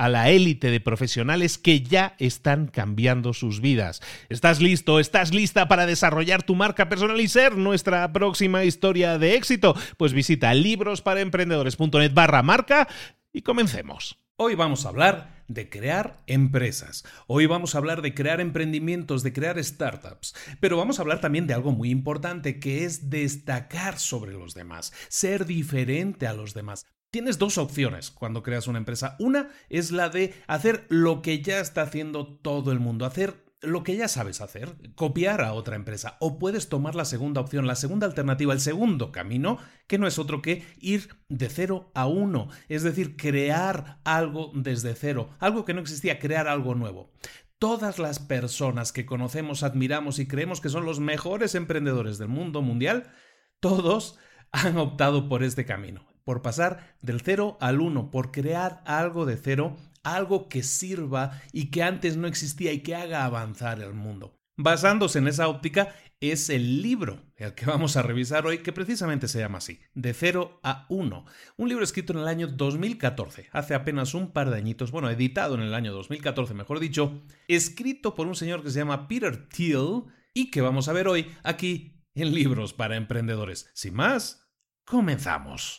a la élite de profesionales que ya están cambiando sus vidas. ¿Estás listo? ¿Estás lista para desarrollar tu marca personal y ser nuestra próxima historia de éxito? Pues visita librosparaemprendedores.net barra marca y comencemos. Hoy vamos a hablar de crear empresas. Hoy vamos a hablar de crear emprendimientos, de crear startups. Pero vamos a hablar también de algo muy importante que es destacar sobre los demás, ser diferente a los demás. Tienes dos opciones cuando creas una empresa. Una es la de hacer lo que ya está haciendo todo el mundo, hacer lo que ya sabes hacer, copiar a otra empresa. O puedes tomar la segunda opción, la segunda alternativa, el segundo camino, que no es otro que ir de cero a uno, es decir, crear algo desde cero, algo que no existía, crear algo nuevo. Todas las personas que conocemos, admiramos y creemos que son los mejores emprendedores del mundo mundial, todos han optado por este camino por pasar del cero al uno, por crear algo de cero, algo que sirva y que antes no existía y que haga avanzar el mundo. Basándose en esa óptica es el libro el que vamos a revisar hoy, que precisamente se llama así, De cero a uno. Un libro escrito en el año 2014, hace apenas un par de añitos, bueno, editado en el año 2014, mejor dicho, escrito por un señor que se llama Peter Thiel y que vamos a ver hoy aquí en Libros para Emprendedores. Sin más, comenzamos.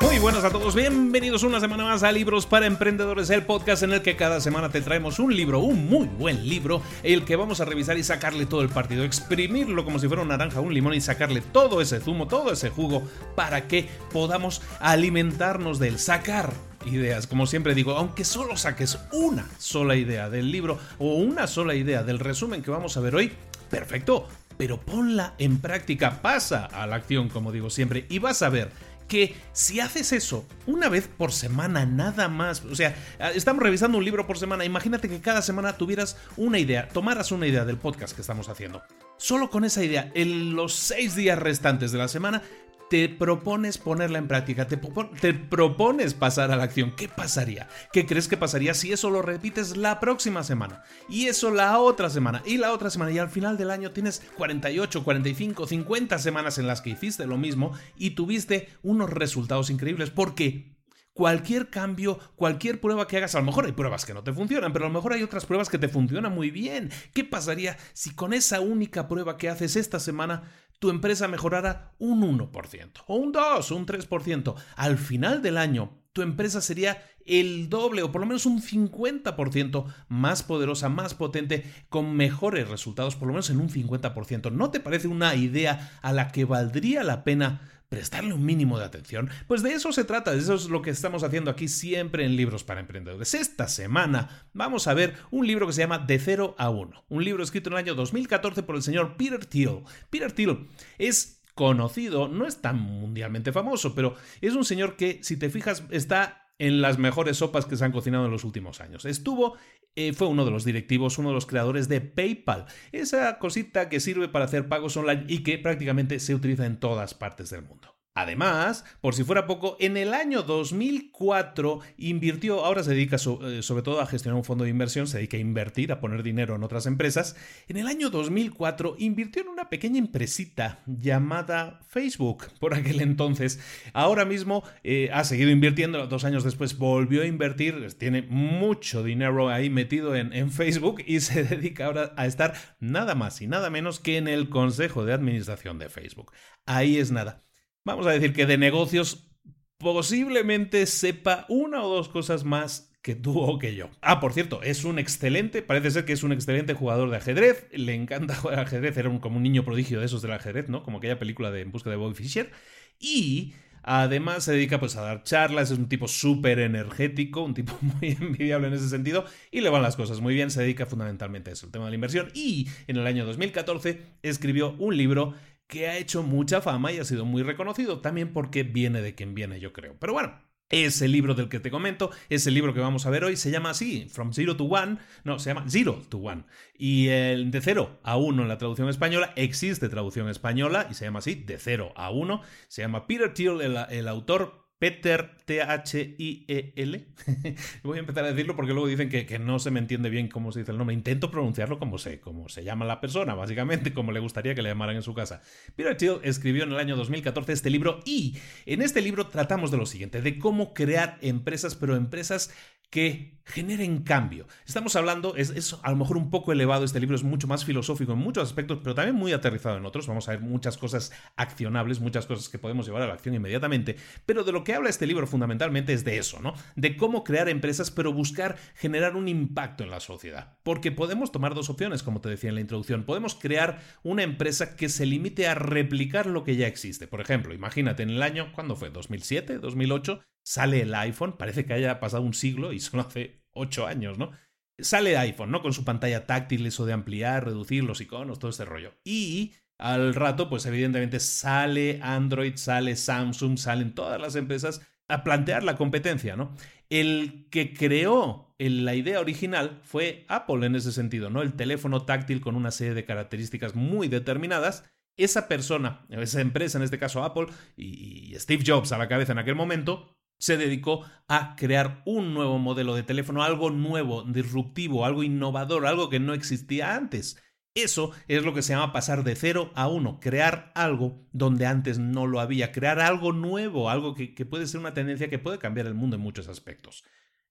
Muy buenas a todos, bienvenidos una semana más a Libros para Emprendedores, el podcast en el que cada semana te traemos un libro, un muy buen libro, el que vamos a revisar y sacarle todo el partido, exprimirlo como si fuera una naranja, un limón y sacarle todo ese zumo, todo ese jugo para que podamos alimentarnos del sacar ideas. Como siempre digo, aunque solo saques una sola idea del libro o una sola idea del resumen que vamos a ver hoy, perfecto, pero ponla en práctica, pasa a la acción, como digo siempre, y vas a ver que si haces eso una vez por semana nada más, o sea, estamos revisando un libro por semana, imagínate que cada semana tuvieras una idea, tomaras una idea del podcast que estamos haciendo. Solo con esa idea, en los seis días restantes de la semana, te propones ponerla en práctica, te, propones pasar a la acción. ¿Qué pasaría? ¿Qué crees que pasaría si eso lo repites la próxima semana? Y eso la otra semana, y la otra semana, y al final del año tienes 48, 45, 50 semanas en las que hiciste lo mismo y tuviste unos resultados increíbles. ¿Por qué? cualquier cambio, cualquier prueba que hagas, a lo mejor hay pruebas que no te funcionan, pero a lo mejor hay otras pruebas que te funcionan muy bien. ¿Qué pasaría si con esa única prueba que haces esta semana tu empresa mejorara un 1%, o un 2, o un 3%? Al final del año, tu empresa sería el doble o por lo menos un 50% más poderosa, más potente, con mejores resultados, por lo menos en un 50%. ¿No te parece una idea a la que valdría la pena prestarle un mínimo de atención? Pues de eso se trata, eso es lo que estamos haciendo aquí siempre en Libros para Emprendedores. Esta semana vamos a ver un libro que se llama De cero a uno, un libro escrito en el año 2014 por el señor Peter Thiel. Peter Thiel es conocido, no es tan mundialmente famoso, pero es un señor que, si te fijas, está en las mejores sopas que se han cocinado en los últimos años. Estuvo, eh, fue uno de los directivos, uno de los creadores de PayPal, esa cosita que sirve para hacer pagos online y que prácticamente se utiliza en todas partes del mundo. Además, por si fuera poco, en el año 2004 invirtió, ahora se dedica eh, sobre todo a gestionar un fondo de inversión, se dedica a invertir, a poner dinero en otras empresas. En el año 2004 invirtió en una pequeña empresita llamada Facebook, por aquel entonces. Ahora mismo eh, ha seguido invirtiendo, dos años después volvió a invertir, tiene mucho dinero ahí metido en, en Facebook y se dedica ahora a estar nada más y nada menos que en el Consejo de Administración de Facebook. Ahí es nada vamos a decir que de negocios posiblemente sepa una o dos cosas más que tú o que yo. Ah, por cierto, es un excelente, parece ser que es un excelente jugador de ajedrez, le encanta jugar ajedrez, era como un niño prodigio de esos del ajedrez, ¿no? Como aquella película de En busca de Bobby Fischer. Y Además se dedica pues a dar charlas, es un tipo súper energético, un tipo muy envidiable en ese sentido y le van las cosas muy bien, se dedica fundamentalmente a eso, el tema de la inversión y en el año 2014 escribió un libro que ha hecho mucha fama y ha sido muy reconocido, también porque viene de quien viene, yo creo. Pero bueno, ese libro del que te comento, ese libro que vamos a ver hoy, se llama así, From Zero to One, no, se llama Zero to One. Y el de cero a uno en la traducción española, existe traducción española y se llama así, de cero a uno. Se llama Peter Thiel, el, el autor, Peter T-H-I-E-L. Voy a empezar a decirlo porque luego dicen que, no se me entiende bien cómo se dice el nombre. Intento pronunciarlo como sé, como se llama la persona, básicamente, como le gustaría que le llamaran en su casa. Peter Thiel escribió en el año 2014 este libro y en este libro tratamos de lo siguiente, de cómo crear empresas, pero empresas que generen cambio. Estamos hablando, es, a lo mejor un poco elevado este libro, es mucho más filosófico en muchos aspectos, pero también muy aterrizado en otros. Vamos a ver muchas cosas accionables, muchas cosas que podemos llevar a la acción inmediatamente. Pero de lo que habla este libro fundamentalmente es de eso, ¿no? De cómo crear empresas, pero buscar generar un impacto en la sociedad. Porque podemos tomar dos opciones, como te decía en la introducción. Podemos crear una empresa que se limite a replicar lo que ya existe. Por ejemplo, imagínate en el año, ¿cuándo fue? ¿2007? ¿2008? sale el iPhone, parece que haya pasado un siglo y solo hace ocho años, ¿no? Sale iPhone, ¿no? Con su pantalla táctil, eso de ampliar, reducir los iconos, todo ese rollo. Y al rato, pues evidentemente sale Android, sale Samsung, salen todas las empresas a plantear la competencia, ¿no? El que creó la idea original fue Apple en ese sentido, ¿no? El teléfono táctil con una serie de características muy determinadas. Esa persona, esa empresa, en este caso Apple, y Steve Jobs a la cabeza en aquel momento, se dedicó a crear un nuevo modelo de teléfono, algo nuevo, disruptivo, algo innovador, algo que no existía antes. Eso es lo que se llama pasar de cero a uno, crear algo donde antes no lo había, crear algo nuevo, algo que, puede ser una tendencia que puede cambiar el mundo en muchos aspectos.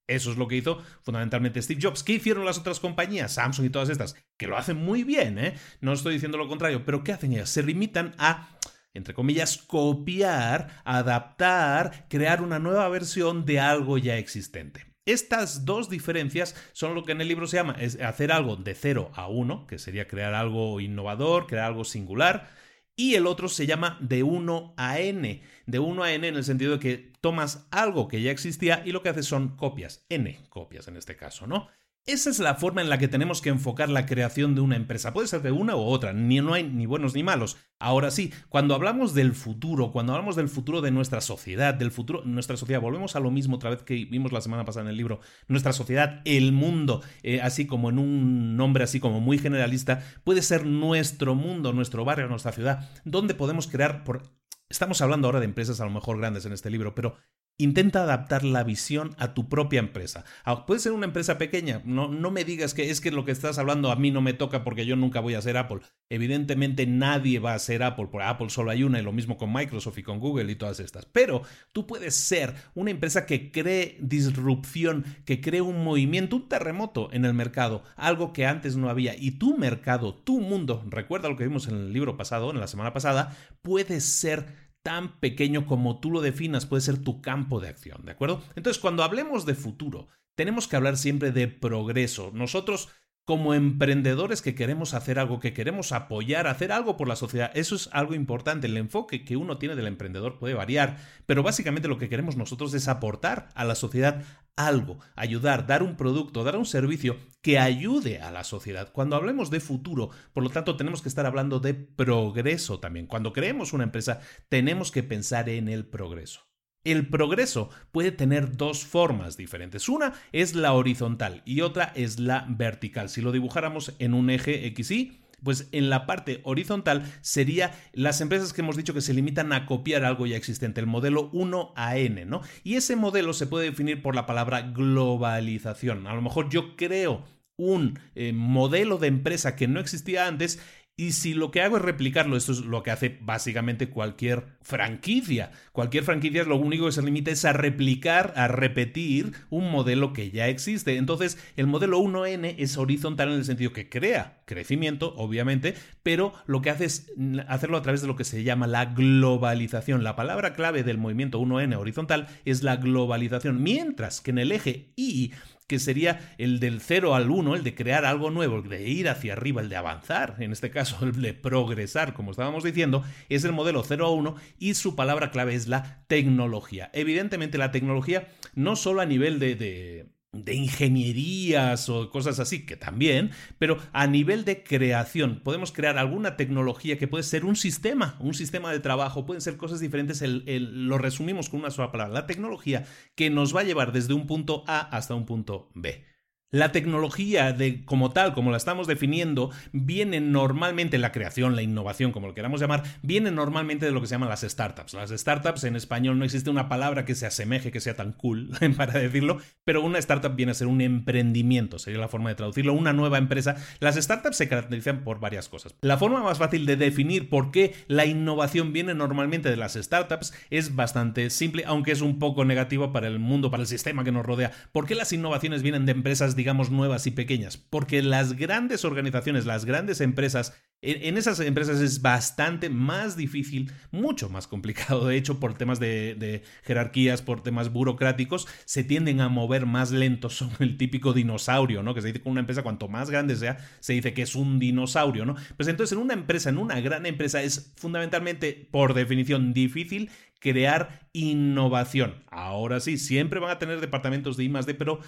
Eso es lo que hizo fundamentalmente Steve Jobs. ¿Qué hicieron las otras compañías, Samsung y todas estas? Que lo hacen muy bien, ¿eh? No estoy diciendo lo contrario, pero ¿qué hacen ellas? Se limitan a entre comillas, copiar, adaptar, crear una nueva versión de algo ya existente. Estas dos diferencias son lo que en el libro se llama es hacer algo de 0 a 1, que sería crear algo innovador, crear algo singular, y el otro se llama de 1 a n, de 1 a n en el sentido de que tomas algo que ya existía y lo que haces son copias, n copias en este caso, ¿no? Esa es la forma en la que tenemos que enfocar la creación de una empresa. Puede ser de una u otra, ni no hay ni buenos ni malos. Ahora sí, cuando hablamos del futuro, cuando hablamos del futuro de nuestra sociedad, del futuro nuestra sociedad, volvemos a lo mismo otra vez que vimos la semana pasada en el libro, nuestra sociedad, el mundo, eh, así como en un nombre así como muy generalista, puede ser nuestro mundo, nuestro barrio, nuestra ciudad, donde podemos crear por Estamos hablando ahora de empresas a lo mejor grandes en este libro, pero Intenta adaptar la visión a tu propia empresa. Ah, puede ser una empresa pequeña. No, no me digas que es que lo que estás hablando a mí no me toca porque yo nunca voy a ser Apple. Evidentemente nadie va a ser Apple, porque Apple solo hay una y lo mismo con Microsoft y con Google y todas estas. Pero tú puedes ser una empresa que cree disrupción, que cree un movimiento, un terremoto en el mercado, algo que antes no había. Y tu mercado, tu mundo, recuerda lo que vimos en el libro pasado, en la semana pasada, puede ser tan pequeño como tú lo definas, puede ser tu campo de acción, ¿de acuerdo? Entonces, cuando hablemos de futuro, tenemos que hablar siempre de progreso. Nosotros como emprendedores que queremos hacer algo, que queremos apoyar, hacer algo por la sociedad. Eso es algo importante. El enfoque que uno tiene del emprendedor puede variar, pero básicamente lo que queremos nosotros es aportar a la sociedad algo, ayudar, dar un producto, dar un servicio que ayude a la sociedad. Cuando hablemos de futuro, por lo tanto, tenemos que estar hablando de progreso también. Cuando creemos una empresa, tenemos que pensar en el progreso. El progreso puede tener dos formas diferentes. Una es la horizontal y otra es la vertical. Si lo dibujáramos en un eje XY, pues en la parte horizontal sería las empresas que hemos dicho que se limitan a copiar algo ya existente, el modelo 1 a N, ¿no? Y ese modelo se puede definir por la palabra globalización. A lo mejor yo creo un eh, modelo de empresa que no existía antes y si lo que hago es replicarlo, esto es lo que hace básicamente cualquier franquicia. Cualquier franquicia lo único que se limita es a replicar, a repetir un modelo que ya existe. Entonces, el modelo 1N es horizontal en el sentido que crea crecimiento, obviamente, pero lo que hace es hacerlo a través de lo que se llama la globalización. La palabra clave del movimiento 1N horizontal es la globalización, mientras que en el eje Y que sería el del 0 al 1, el de crear algo nuevo, el de ir hacia arriba, el de avanzar, en este caso el de progresar, como estábamos diciendo, es el modelo 0 a 1 y su palabra clave es la tecnología. Evidentemente la tecnología no solo a nivel de de ingenierías o cosas así, que también, pero a nivel de creación, podemos crear alguna tecnología que puede ser un sistema, un sistema de trabajo, pueden ser cosas diferentes, lo resumimos con una sola palabra, la tecnología que nos va a llevar desde un punto A hasta un punto B. La tecnología de, como tal, como la estamos definiendo, viene normalmente, la creación, la innovación, como lo queramos llamar, viene normalmente de lo que se llaman las startups. Las startups en español no existe una palabra que se asemeje, que sea tan cool para decirlo, pero una startup viene a ser un emprendimiento, sería la forma de traducirlo, una nueva empresa. Las startups se caracterizan por varias cosas. La forma más fácil de definir por qué la innovación viene normalmente de las startups es bastante simple, aunque es un poco negativo para el mundo, para el sistema que nos rodea. ¿Por qué las innovaciones vienen de empresas digamos, nuevas y pequeñas. Porque las grandes organizaciones, las grandes empresas, en esas empresas es bastante más difícil, mucho más complicado, de hecho, por temas de, jerarquías, por temas burocráticos, se tienden a mover más lentos. Son el típico dinosaurio, ¿no? Que se dice que una empresa, cuanto más grande sea, se dice que es un dinosaurio, ¿no? Pues entonces, en una empresa, en una gran empresa, es fundamentalmente, por definición, difícil crear innovación. Ahora sí, siempre van a tener departamentos de I D, pero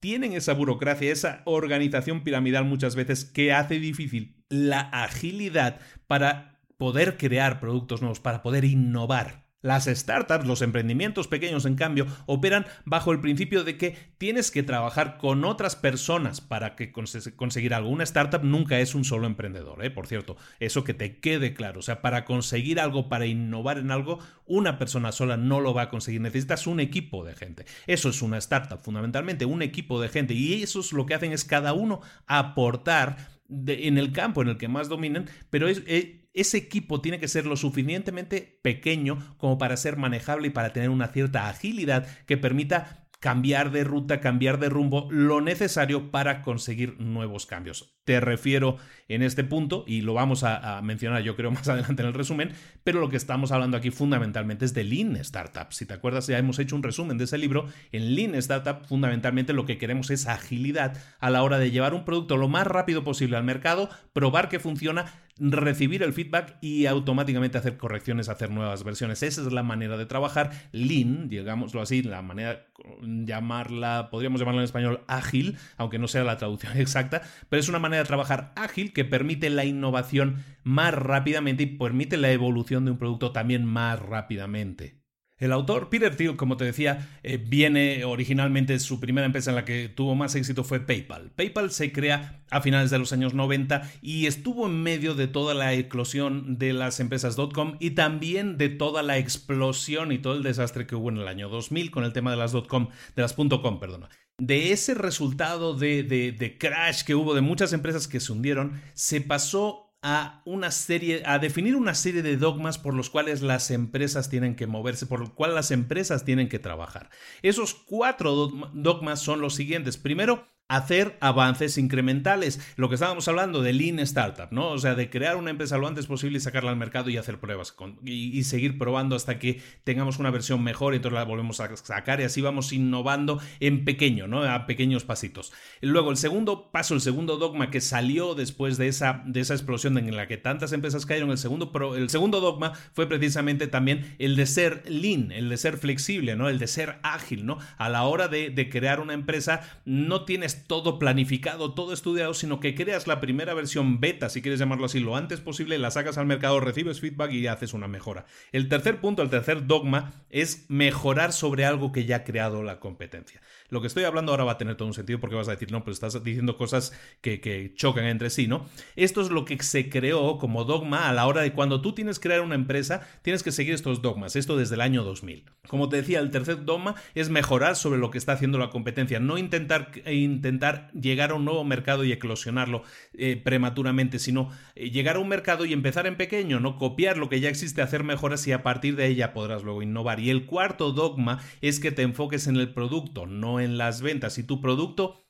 tienen esa burocracia, esa organización piramidal muchas veces que hace difícil la agilidad para poder crear productos nuevos, para poder innovar. Las startups, los emprendimientos pequeños, en cambio, operan bajo el principio de que tienes que trabajar con otras personas para que conseguir algo. Una startup nunca es un solo emprendedor, ¿eh? por cierto, eso que te quede claro. O sea, para conseguir algo, para innovar en algo, una persona sola no lo va a conseguir. Necesitas un equipo de gente. Eso es una startup, fundamentalmente, un equipo de gente. Y eso es lo que hacen es cada uno aportar en el campo en el que más dominen, pero es, eh, ese equipo tiene que ser lo suficientemente pequeño como para ser manejable y para tener una cierta agilidad que permita cambiar de ruta, cambiar de rumbo, lo necesario para conseguir nuevos cambios. Te refiero en este punto, y lo vamos a, mencionar yo creo más adelante en el resumen, pero lo que estamos hablando aquí fundamentalmente es de Lean Startup. Si te acuerdas, ya hemos hecho un resumen de ese libro. En Lean Startup fundamentalmente lo que queremos es agilidad a la hora de llevar un producto lo más rápido posible al mercado, probar que funciona, recibir el feedback y automáticamente hacer correcciones, hacer nuevas versiones. Esa es la manera de trabajar. Lean, digámoslo así, la manera llamarla, podríamos llamarla en español ágil, aunque no sea la traducción exacta, pero es una manera de trabajar ágil que permite la innovación más rápidamente y permite la evolución de un producto también más rápidamente. El autor, Peter Thiel, como te decía, eh, viene originalmente, su primera empresa en la que tuvo más éxito fue PayPal. PayPal se crea a finales de los años 90 y estuvo en medio de toda la eclosión de las empresas .com y también de toda la explosión y todo el desastre que hubo en el año 2000 con el tema de las .com, de las .com, perdón. De ese resultado de, de crash que hubo de muchas empresas que se hundieron, se pasó a una serie, a definir una serie de dogmas por los cuales las empresas tienen que moverse, por los cuales las empresas tienen que trabajar. Esos cuatro dogmas son los siguientes. Primero, hacer avances incrementales. Lo que estábamos hablando de Lean Startup, ¿no? O sea, de crear una empresa lo antes posible y sacarla al mercado y hacer pruebas y, seguir probando hasta que tengamos una versión mejor y entonces la volvemos a sacar y así vamos innovando en pequeño, ¿no? A pequeños pasitos. Luego, el segundo paso, el segundo dogma que salió después de esa, de esa explosión en la que tantas empresas cayeron, el segundo, el segundo dogma fue precisamente también el de ser lean, el de ser flexible, ¿no? El de ser ágil, ¿no? A la hora de, de crear una empresa, no tienes todo planificado, todo estudiado, sino que creas la primera versión beta, si quieres llamarlo así, lo antes posible, la sacas al mercado, recibes feedback y haces una mejora. El tercer punto, el tercer dogma, es mejorar sobre algo que ya ha creado la competencia. Lo que estoy hablando ahora va a tener todo un sentido porque vas a decir, no, pero estás diciendo cosas que, chocan entre sí, ¿no? Esto es lo que se creó como dogma a la hora de cuando tú tienes que crear una empresa, tienes que seguir estos dogmas, esto desde el año 2000. Como te decía, el tercer dogma es mejorar sobre lo que está haciendo la competencia, no intentar, intentar intentar llegar a un nuevo mercado y eclosionarlo eh, prematuramente, sino eh, llegar a un mercado y empezar en pequeño, no copiar lo que ya existe, hacer mejoras y a partir de ella podrás luego innovar. Y el cuarto dogma es que te enfoques en el producto, no en las ventas. Si tu producto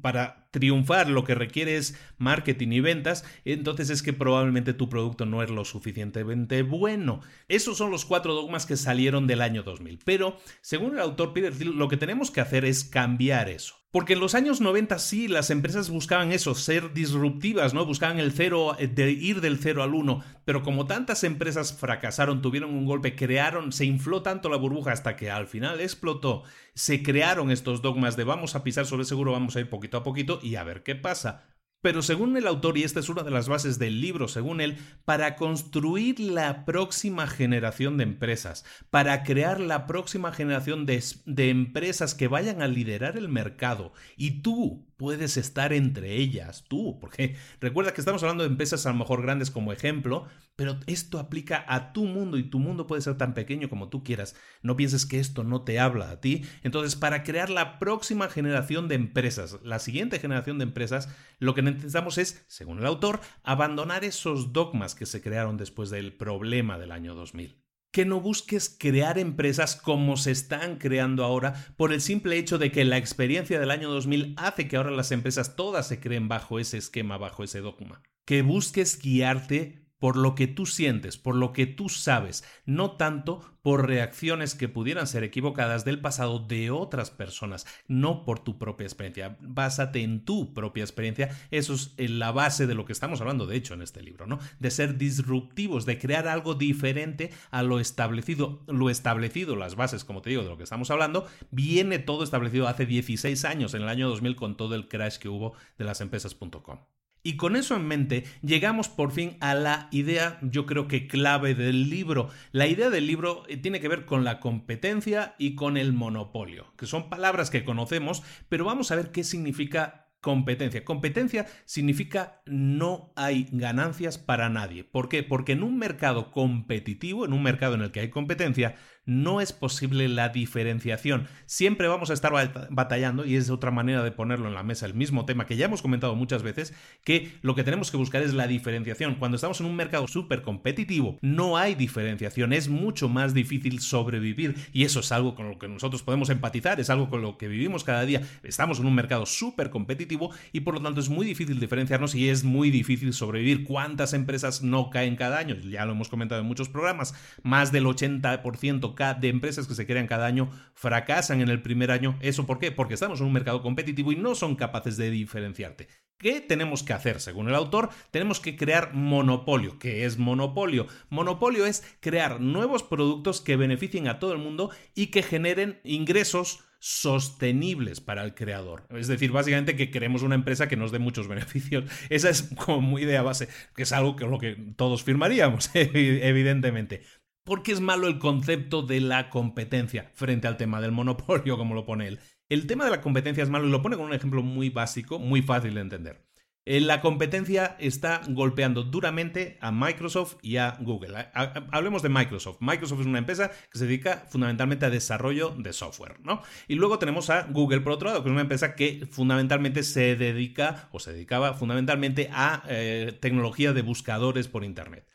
para triunfar lo que requiere es marketing y ventas, entonces es que probablemente tu producto no es lo suficientemente bueno. Esos son los cuatro dogmas que salieron del año 2000. Pero, según el autor Peter Thiel, lo que tenemos que hacer es cambiar eso. Porque en los años 90 sí, las empresas buscaban eso, ser disruptivas, ¿no? Buscaban el cero, eh, de ir del cero al uno. Pero como tantas empresas fracasaron, tuvieron un golpe, crearon, se infló tanto la burbuja hasta que al final explotó, se crearon estos dogmas de vamos a pisar sobre seguro, vamos a ir poquito a poquito y a ver qué pasa. Pero según el autor, y esta es una de las bases del libro, según él, para construir la próxima generación de empresas, para crear la próxima generación de, de, empresas que vayan a liderar el mercado, y tú puedes estar entre ellas, tú, porque recuerda que estamos hablando de empresas a lo mejor grandes como ejemplo, pero esto aplica a tu mundo y tu mundo puede ser tan pequeño como tú quieras. No pienses que esto no te habla a ti. Entonces, para crear la próxima generación de empresas, la siguiente generación de empresas, lo que necesitamos es, según el autor, abandonar esos dogmas que se crearon después del problema del año 2000 que no busques crear empresas como se están creando ahora por el simple hecho de que la experiencia del año 2000 hace que ahora las empresas todas se creen bajo ese esquema, bajo ese dogma. Que busques guiarte por lo que tú sientes, por lo que tú sabes, no tanto por reacciones que pudieran ser equivocadas del pasado de otras personas, no por tu propia experiencia. Básate en tu propia experiencia. Eso es la base de lo que estamos hablando, de hecho, en este libro, ¿no? De ser disruptivos, de crear algo diferente a lo establecido. Lo establecido, las bases, como te digo, de lo que estamos hablando, viene todo establecido hace 16 años, en el año 2000, con todo el crash que hubo de las empresas.com. Y con eso en mente, llegamos por fin a la idea, yo creo que clave del libro. La idea del libro eh, tiene que ver con la competencia y con el monopolio, que son palabras que conocemos, pero vamos a ver qué significa competencia. Competencia significa no hay ganancias para nadie. ¿Por qué? Porque en un mercado competitivo, en un mercado en el que hay competencia, no es posible la diferenciación. Siempre vamos a estar batallando, y es otra manera de ponerlo en la mesa, el mismo tema que ya hemos comentado muchas veces, que lo que tenemos que buscar es la diferenciación. Cuando estamos en un mercado súper competitivo, no hay diferenciación, es mucho más difícil sobrevivir, y eso es algo con lo que nosotros podemos empatizar, es algo con lo que vivimos cada día. Estamos en un mercado súper competitivo y por lo tanto es muy difícil diferenciarnos y es muy difícil sobrevivir. ¿Cuántas empresas no caen cada año? Ya lo hemos comentado en muchos programas, más del 80% de empresas que se crean cada año fracasan en el primer año. ¿Eso por qué? Porque estamos en un mercado competitivo y no son capaces de diferenciarte. ¿Qué tenemos que hacer? Según el autor, tenemos que crear monopolio. ¿Qué es monopolio? Monopolio es crear nuevos productos que beneficien a todo el mundo y que generen ingresos sostenibles para el creador. Es decir, básicamente que queremos una empresa que nos dé muchos beneficios. Esa es como idea base, que es algo que lo que todos firmaríamos, evidentemente. ¿Por qué es malo el concepto de la competencia frente al tema del monopolio, como lo pone él? El tema de la competencia es malo y lo pone con un ejemplo muy básico, muy fácil de entender. Eh, la competencia está golpeando duramente a Microsoft y a Google. Hablemos de Microsoft. Microsoft es una empresa que se dedica fundamentalmente a desarrollo de software, ¿no? Y luego tenemos a Google, por otro lado, que es una empresa que fundamentalmente se dedica o se dedicaba fundamentalmente a eh, tecnología de buscadores por Internet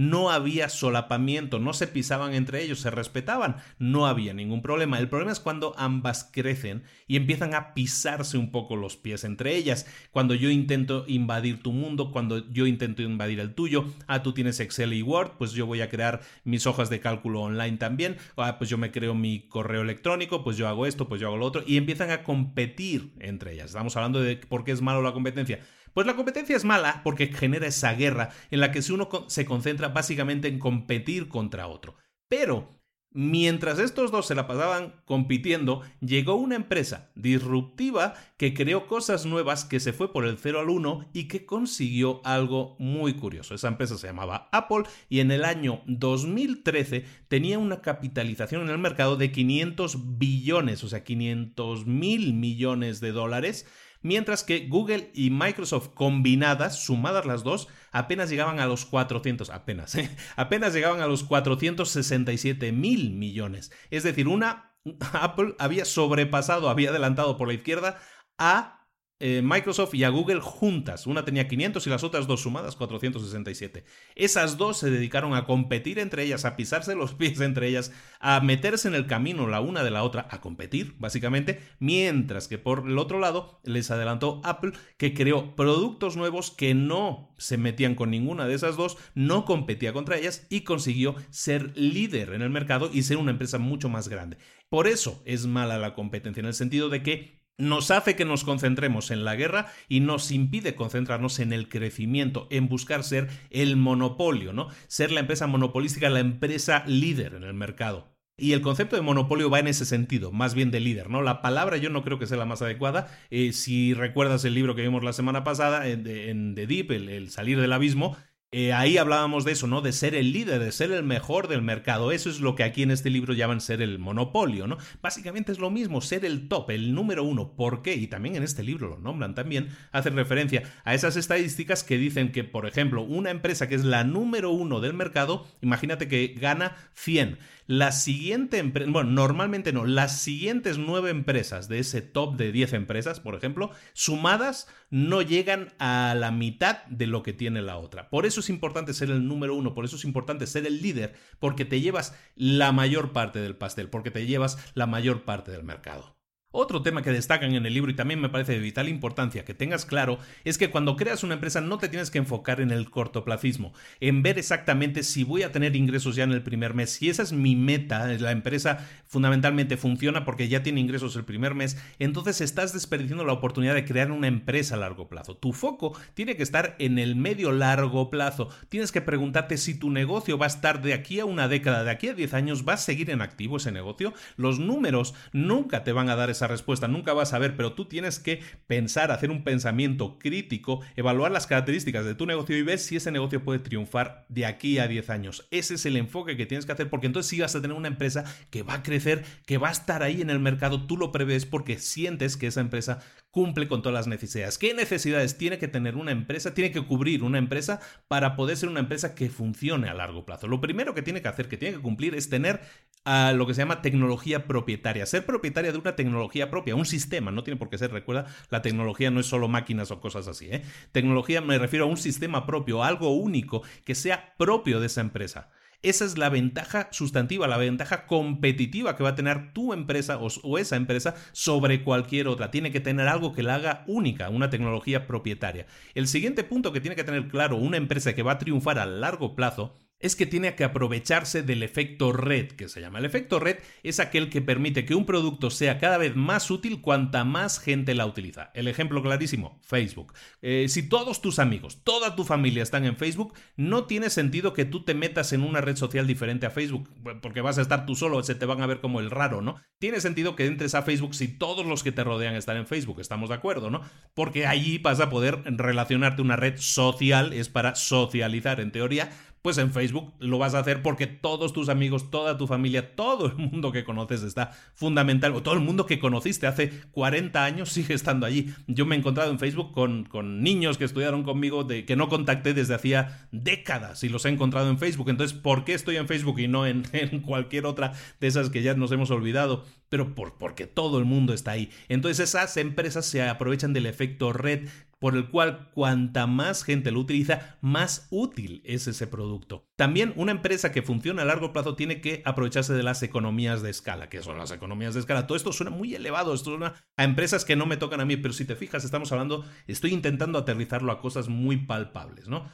no había solapamiento, no se pisaban entre ellos, se respetaban, no había ningún problema. El problema es cuando ambas crecen y empiezan a pisarse un poco los pies entre ellas. Cuando yo intento invadir tu mundo, cuando yo intento invadir el tuyo, ah, tú tienes Excel y Word, pues yo voy a crear mis hojas de cálculo online también, ah, pues yo me creo mi correo electrónico, pues yo hago esto, pues yo hago lo otro, y empiezan a competir entre ellas. Estamos hablando de por qué es malo la competencia pues la competencia es mala porque genera esa guerra en la que uno se concentra básicamente en competir contra otro. Pero Mientras estos dos se la pasaban compitiendo, llegó una empresa disruptiva que creó cosas nuevas, que se fue por el 0 al 1 y que consiguió algo muy curioso. Esa empresa se llamaba Apple y en el año 2013 tenía una capitalización en el mercado de 500 billones, o sea, 500 mil millones de dólares mientras que Google y Microsoft combinadas, sumadas las dos, apenas llegaban a los 400, apenas, ¿eh? apenas llegaban a los 467 mil millones. Es decir, una Apple había sobrepasado, había adelantado por la izquierda a eh, Microsoft y a Google juntas. Una tenía 500 y las otras dos sumadas 467. Esas dos se dedicaron a competir entre ellas, a pisarse los pies entre ellas, a meterse en el camino la una de la otra, a competir, básicamente, mientras que por el otro lado les adelantó Apple, que creó productos nuevos que no se metían con ninguna de esas dos, no competía contra ellas y consiguió ser líder en el mercado y ser una empresa mucho más grande. Por eso es mala la competencia, en el sentido de que nos hace que nos concentremos en la guerra y nos impide concentrarnos en el crecimiento, en buscar ser el monopolio, ¿no? Ser la empresa monopolística, la empresa líder en el mercado. Y el concepto de monopolio va en ese sentido, más bien de líder, ¿no? La palabra yo no creo que sea la más adecuada. Eh, si recuerdas el libro que vimos la semana pasada en, en The Deep, el, salir del abismo, eh, ahí hablábamos de eso, ¿no? De ser el líder, de ser el mejor del mercado. Eso es lo que aquí en este libro llaman ser el monopolio, ¿no? Básicamente es lo mismo, ser el top, el número uno. ¿Por qué? Y también en este libro lo nombran también, hacen referencia a esas estadísticas que dicen que, por ejemplo, una empresa que es la número uno del mercado, imagínate que gana 100. La siguiente empresa, bueno, normalmente no, las siguientes nueve empresas de ese top de 10 empresas, por ejemplo, sumadas no llegan a la mitad de lo que tiene la otra. Por eso es importante ser el número uno, por eso es importante ser el líder, porque te llevas la mayor parte del pastel, porque te llevas la mayor parte del mercado. Otro tema que destacan en el libro y también me parece de vital importancia que tengas claro es que cuando creas una empresa no te tienes que enfocar en el cortoplacismo, en ver exactamente si voy a tener ingresos ya en el primer mes. Si esa es mi meta, la empresa fundamentalmente funciona porque ya tiene ingresos el primer mes, entonces estás desperdiciando la oportunidad de crear una empresa a largo plazo. Tu foco tiene que estar en el medio largo plazo. Tienes que preguntarte si tu negocio va a estar de aquí a una década, de aquí a 10 años, va a seguir en activo ese negocio. Los números nunca te van a dar esa respuesta, nunca vas a ver, pero tú tienes que pensar, hacer un pensamiento crítico, evaluar las características de tu negocio y ver si ese negocio puede triunfar de aquí a 10 años. Ese es el enfoque que tienes que hacer porque entonces sí vas a tener una empresa que va a crecer, que va a estar ahí en el mercado, tú lo prevés porque sientes que esa empresa cumple con todas las necesidades. ¿Qué necesidades tiene que tener una empresa? Tiene que cubrir una empresa para poder ser una empresa que funcione a largo plazo. Lo primero que tiene que hacer, que tiene que cumplir, es tener a lo que se llama tecnología propietaria, ser propietaria de una tecnología propia, un sistema, no tiene por qué ser, recuerda, la tecnología no es solo máquinas o cosas así, ¿eh? Tecnología me refiero a un sistema propio, algo único que sea propio de esa empresa. Esa es la ventaja sustantiva, la ventaja competitiva que va a tener tu empresa o, esa empresa sobre cualquier otra. Tiene que tener algo que la haga única, una tecnología propietaria. El siguiente punto que tiene que tener claro una empresa que va a triunfar a largo plazo es que tiene que aprovecharse del efecto red, que se llama. El efecto red es aquel que permite que un producto sea cada vez más útil cuanta más gente la utiliza. El ejemplo clarísimo, Facebook. Eh, si todos tus amigos, toda tu familia están en Facebook, no tiene sentido que tú te metas en una red social diferente a Facebook, porque vas a estar tú solo, se te van a ver como el raro, ¿no? Tiene sentido que entres a Facebook si todos los que te rodean están en Facebook, estamos de acuerdo, ¿no? Porque allí vas a poder relacionarte una red social, es para socializar en teoría, pues en Facebook lo vas a hacer porque todos tus amigos, toda tu familia, todo el mundo que conoces está fundamental, o todo el mundo que conociste hace 40 años sigue estando allí. Yo me he encontrado en Facebook con, con niños que estudiaron conmigo de, que no contacté desde hacía décadas y los he encontrado en Facebook. Entonces, ¿por qué estoy en Facebook y no en, en cualquier otra de esas que ya nos hemos olvidado? Pero por, porque todo el mundo está ahí. Entonces esas empresas se aprovechan del efecto red por el cual cuanta más gente lo utiliza, más útil es ese producto. También una empresa que funciona a largo plazo tiene que aprovecharse de las economías de escala. ¿Qué son las economías de escala? Todo esto suena muy elevado, esto suena a empresas que no me tocan a mí, pero si te fijas, estamos hablando, estoy intentando aterrizarlo a cosas muy palpables, ¿no?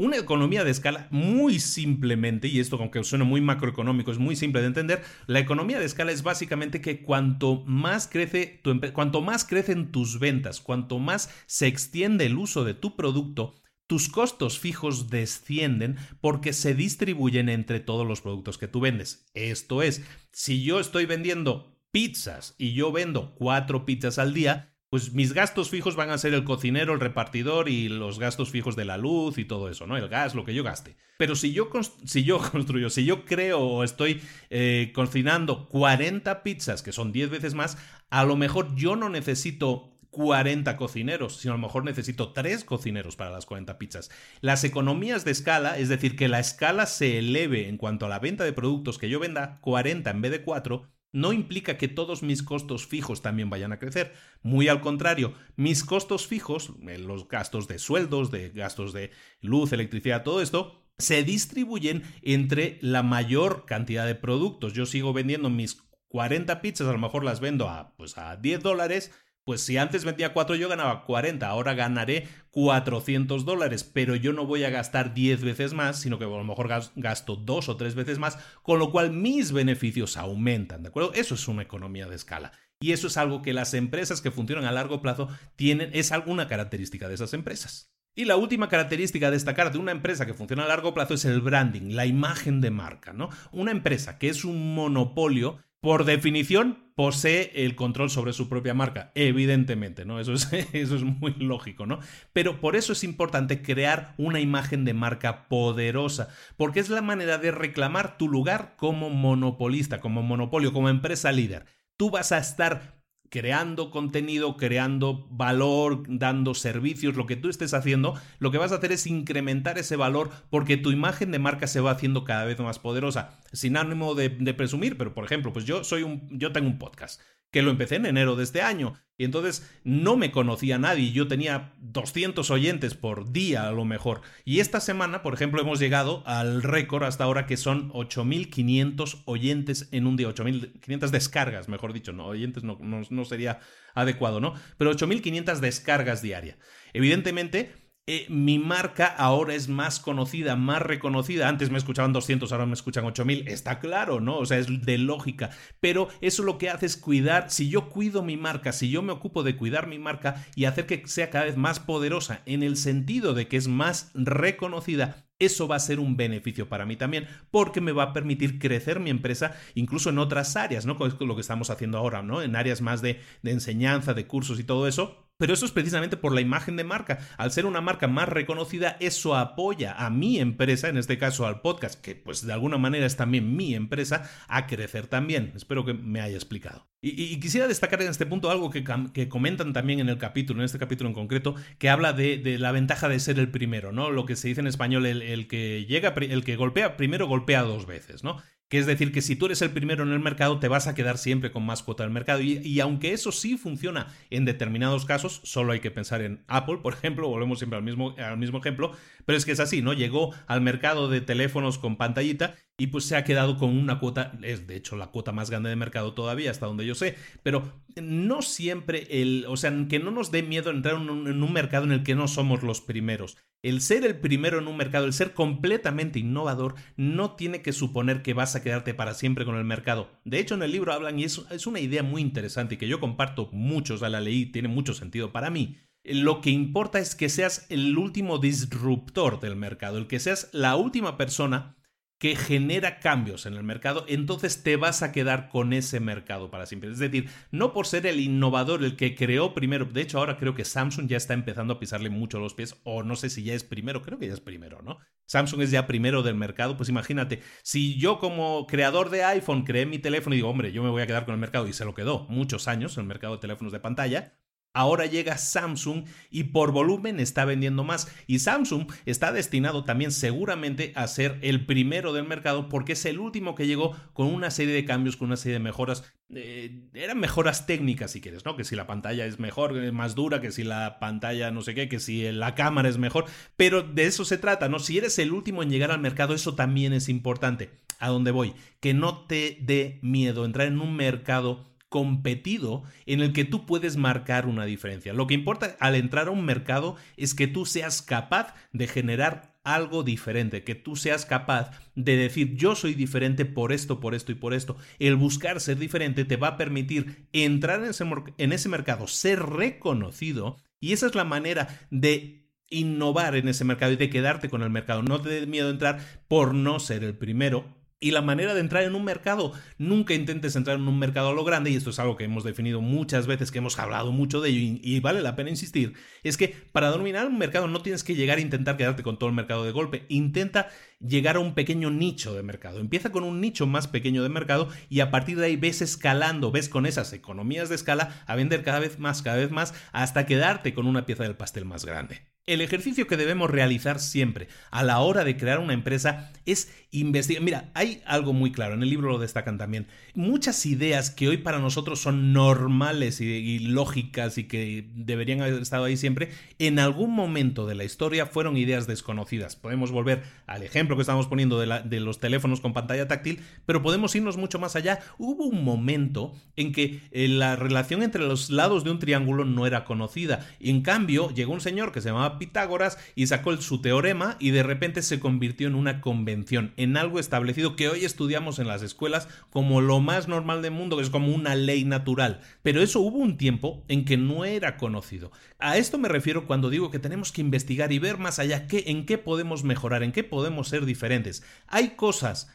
Una economía de escala, muy simplemente, y esto aunque suena muy macroeconómico, es muy simple de entender, la economía de escala es básicamente que cuanto más crece cuanto más crecen tus ventas, cuanto más se extiende el uso de tu producto, tus costos fijos descienden porque se distribuyen entre todos los productos que tú vendes. Esto es, si yo estoy vendiendo pizzas y yo vendo cuatro pizzas al día, pues mis gastos fijos van a ser el cocinero, el repartidor y los gastos fijos de la luz y todo eso, ¿no? El gas, lo que yo gaste. Pero si yo, si yo construyo, si yo creo o estoy eh, cocinando 40 pizzas, que son 10 veces más, a lo mejor yo no necesito 40 cocineros, sino a lo mejor necesito 3 cocineros para las 40 pizzas. Las economías de escala, es decir, que la escala se eleve en cuanto a la venta de productos, que yo venda 40 en vez de 4, no implica que todos mis costos fijos también vayan a crecer. Muy al contrario, mis costos fijos, eh, los gastos de sueldos, de gastos de luz, electricidad, todo esto, se distribuyen entre la mayor cantidad de productos. Yo sigo vendiendo mis 40 pizzas, a lo mejor las vendo a, pues a 10 dólares pues si antes vendía 4 yo ganaba 40, ahora ganaré 400 dólares, pero yo no voy a gastar 10 veces más, sino que a lo mejor gasto 2 o 3 veces más, con lo cual mis beneficios aumentan, ¿de acuerdo? Eso es una economía de escala. Y eso es algo que las empresas que funcionan a largo plazo tienen, es alguna característica de esas empresas. Y la última característica a destacar de una empresa que funciona a largo plazo es el branding, la imagen de marca, ¿no? Una empresa que es un monopolio por definición, posee el control sobre su propia marca, evidentemente, ¿no? Eso es, eso es muy lógico, ¿no? Pero por eso es importante crear una imagen de marca poderosa, porque es la manera de reclamar tu lugar como monopolista, como monopolio, como empresa líder. Tú vas a estar creando contenido, creando valor, dando servicios, lo que tú estés haciendo, lo que vas a hacer es incrementar ese valor porque tu imagen de marca se va haciendo cada vez más poderosa. Sin ánimo de, presumir, pero por ejemplo, pues yo soy un, yo tengo un podcast que lo empecé en enero de este año. Y entonces no me conocía nadie, yo tenía 200 oyentes por día a lo mejor. Y esta semana, por ejemplo, hemos llegado al récord hasta ahora que son 8.500 oyentes en un día, 8.500 descargas, mejor dicho, no, oyentes no, no, no sería adecuado, ¿no? Pero 8.500 descargas diarias. Evidentemente, eh, mi marca ahora es más conocida, más reconocida. Antes me escuchaban 200, ahora me escuchan 8000. Está claro, ¿no? O sea, es de lógica. Pero eso lo que hace es cuidar, si yo cuido mi marca, si yo me ocupo de cuidar mi marca y hacer que sea cada vez más poderosa en el sentido de que es más reconocida, eso va a ser un beneficio para mí también, porque me va a permitir crecer mi empresa incluso en otras áreas, ¿no? Con lo que estamos haciendo ahora, ¿no? En áreas más de, de enseñanza, de cursos y todo eso pero eso es precisamente por la imagen de marca. Al ser una marca más reconocida, eso apoya a mi empresa, en este caso al podcast, que pues de alguna manera es también mi empresa, a crecer también. Espero que me haya explicado. Y, quisiera destacar en este punto algo que, comentan también en el capítulo, en este capítulo en concreto, que habla de, la ventaja de ser el primero, ¿no? Lo que se dice en español, el, el que llega, el que golpea primero golpea dos veces, ¿no? Que es decir, que si tú eres el primero en el mercado, te vas a quedar siempre con más cuota del mercado. Y, aunque eso sí funciona en determinados casos, solo hay que pensar en Apple, por ejemplo, volvemos siempre al mismo, al mismo ejemplo, pero es que es así, ¿no? Llegó al mercado de teléfonos con pantallita y pues se ha quedado con una cuota, es de hecho la cuota más grande de mercado todavía, hasta donde yo sé, pero no siempre el, o sea, que no nos dé miedo entrar en un, mercado en el que no somos los primeros. El ser el primero en un mercado, el ser completamente innovador, no tiene que suponer que vas a quedarte para siempre con el mercado. De hecho, en el libro hablan, y es, es una idea muy interesante y que yo comparto mucho, o sea, la leí, tiene mucho sentido para mí. Lo que importa es que seas el último disruptor del mercado, el que seas la última persona que genera cambios en el mercado, entonces te vas a quedar con ese mercado para siempre. Es decir, no por ser el innovador, el que creó primero, de hecho ahora creo que Samsung ya está empezando a pisarle mucho los pies, o no sé si ya es primero, creo que ya es primero, ¿no? Samsung es ya primero del mercado, pues imagínate, si yo como creador de iPhone creé mi teléfono y digo, hombre, yo me voy a quedar con el mercado y se lo quedó muchos años el mercado de teléfonos de pantalla, Ahora llega Samsung y por volumen está vendiendo más. Y Samsung está destinado también seguramente a ser el primero del mercado porque es el último que llegó con una serie de cambios, con una serie de mejoras. Eh, eran mejoras técnicas si quieres, ¿no? Que si la pantalla es mejor, eh, más dura, que si la pantalla no sé qué, que si la cámara es mejor. Pero de eso se trata, ¿no? Si eres el último en llegar al mercado, eso también es importante. ¿A dónde voy? Que no te dé miedo entrar en un mercado competido en el que tú puedes marcar una diferencia. Lo que importa al entrar a un mercado es que tú seas capaz de generar algo diferente, que tú seas capaz de decir yo soy diferente por esto, por esto y por esto. El buscar ser diferente te va a permitir entrar en ese, mercado, ser reconocido y esa es la manera de innovar en ese mercado y de quedarte con el mercado. No te dé miedo entrar por no ser el primero, y la manera de entrar en un mercado. Nunca intentes entrar en un mercado a lo grande, y esto es algo que hemos definido muchas veces, que hemos hablado mucho de ello, y, vale la pena insistir, es que para dominar un mercado no tienes que llegar a intentar quedarte con todo el mercado de golpe, intenta llegar a un pequeño nicho de mercado. Empieza con un nicho más pequeño de mercado y a partir de ahí ves escalando, ves con esas economías de escala a vender cada vez más, cada vez más, hasta quedarte con una pieza del pastel más grande. El ejercicio que debemos realizar siempre a la hora de crear una empresa es investigar. Mira, hay algo muy claro, en el libro lo destacan también. Muchas ideas que hoy para nosotros son normales y, lógicas y que deberían haber estado ahí siempre, en algún momento de la historia fueron ideas desconocidas. Podemos volver al ejemplo que estamos poniendo de, los teléfonos con pantalla táctil, pero podemos irnos mucho más allá. Hubo un momento en que eh, la relación entre los lados de un triángulo no era conocida. En cambio, llegó un señor que se llamaba Pitágoras y sacó su teorema y de repente se convirtió en una convención, en algo establecido que hoy estudiamos en las escuelas como lo más normal del mundo, que es como una ley natural. Pero eso hubo un tiempo en que no era conocido. A esto me refiero cuando digo que tenemos que investigar y ver más allá qué, en qué podemos mejorar, en qué podemos ser diferentes. Hay cosas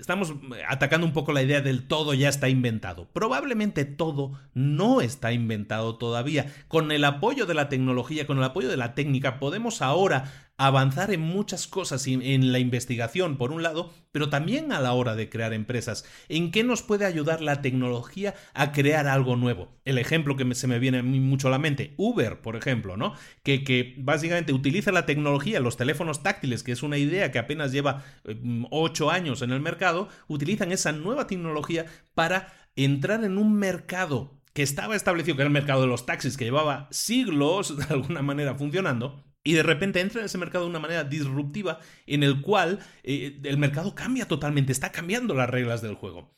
estamos atacando un poco la idea del todo ya está inventado. Probablemente todo no está inventado todavía. Con el apoyo de la tecnología, con el apoyo de la técnica, podemos ahora avanzar en muchas cosas en la investigación, por un lado, pero también a la hora de crear empresas. ¿En qué nos puede ayudar la tecnología a crear algo nuevo? El ejemplo que se me viene mucho a la mente, Uber, por ejemplo, ¿no? Que, que básicamente utiliza la tecnología, los teléfonos táctiles, que es una idea que apenas lleva mm, ocho años en el mercado, utilizan esa nueva tecnología para entrar en un mercado que estaba establecido, que era el mercado de los taxis, que llevaba siglos de alguna manera funcionando, y de repente entra en ese mercado de una manera disruptiva en el cual eh, el mercado cambia totalmente, está cambiando las reglas del juego.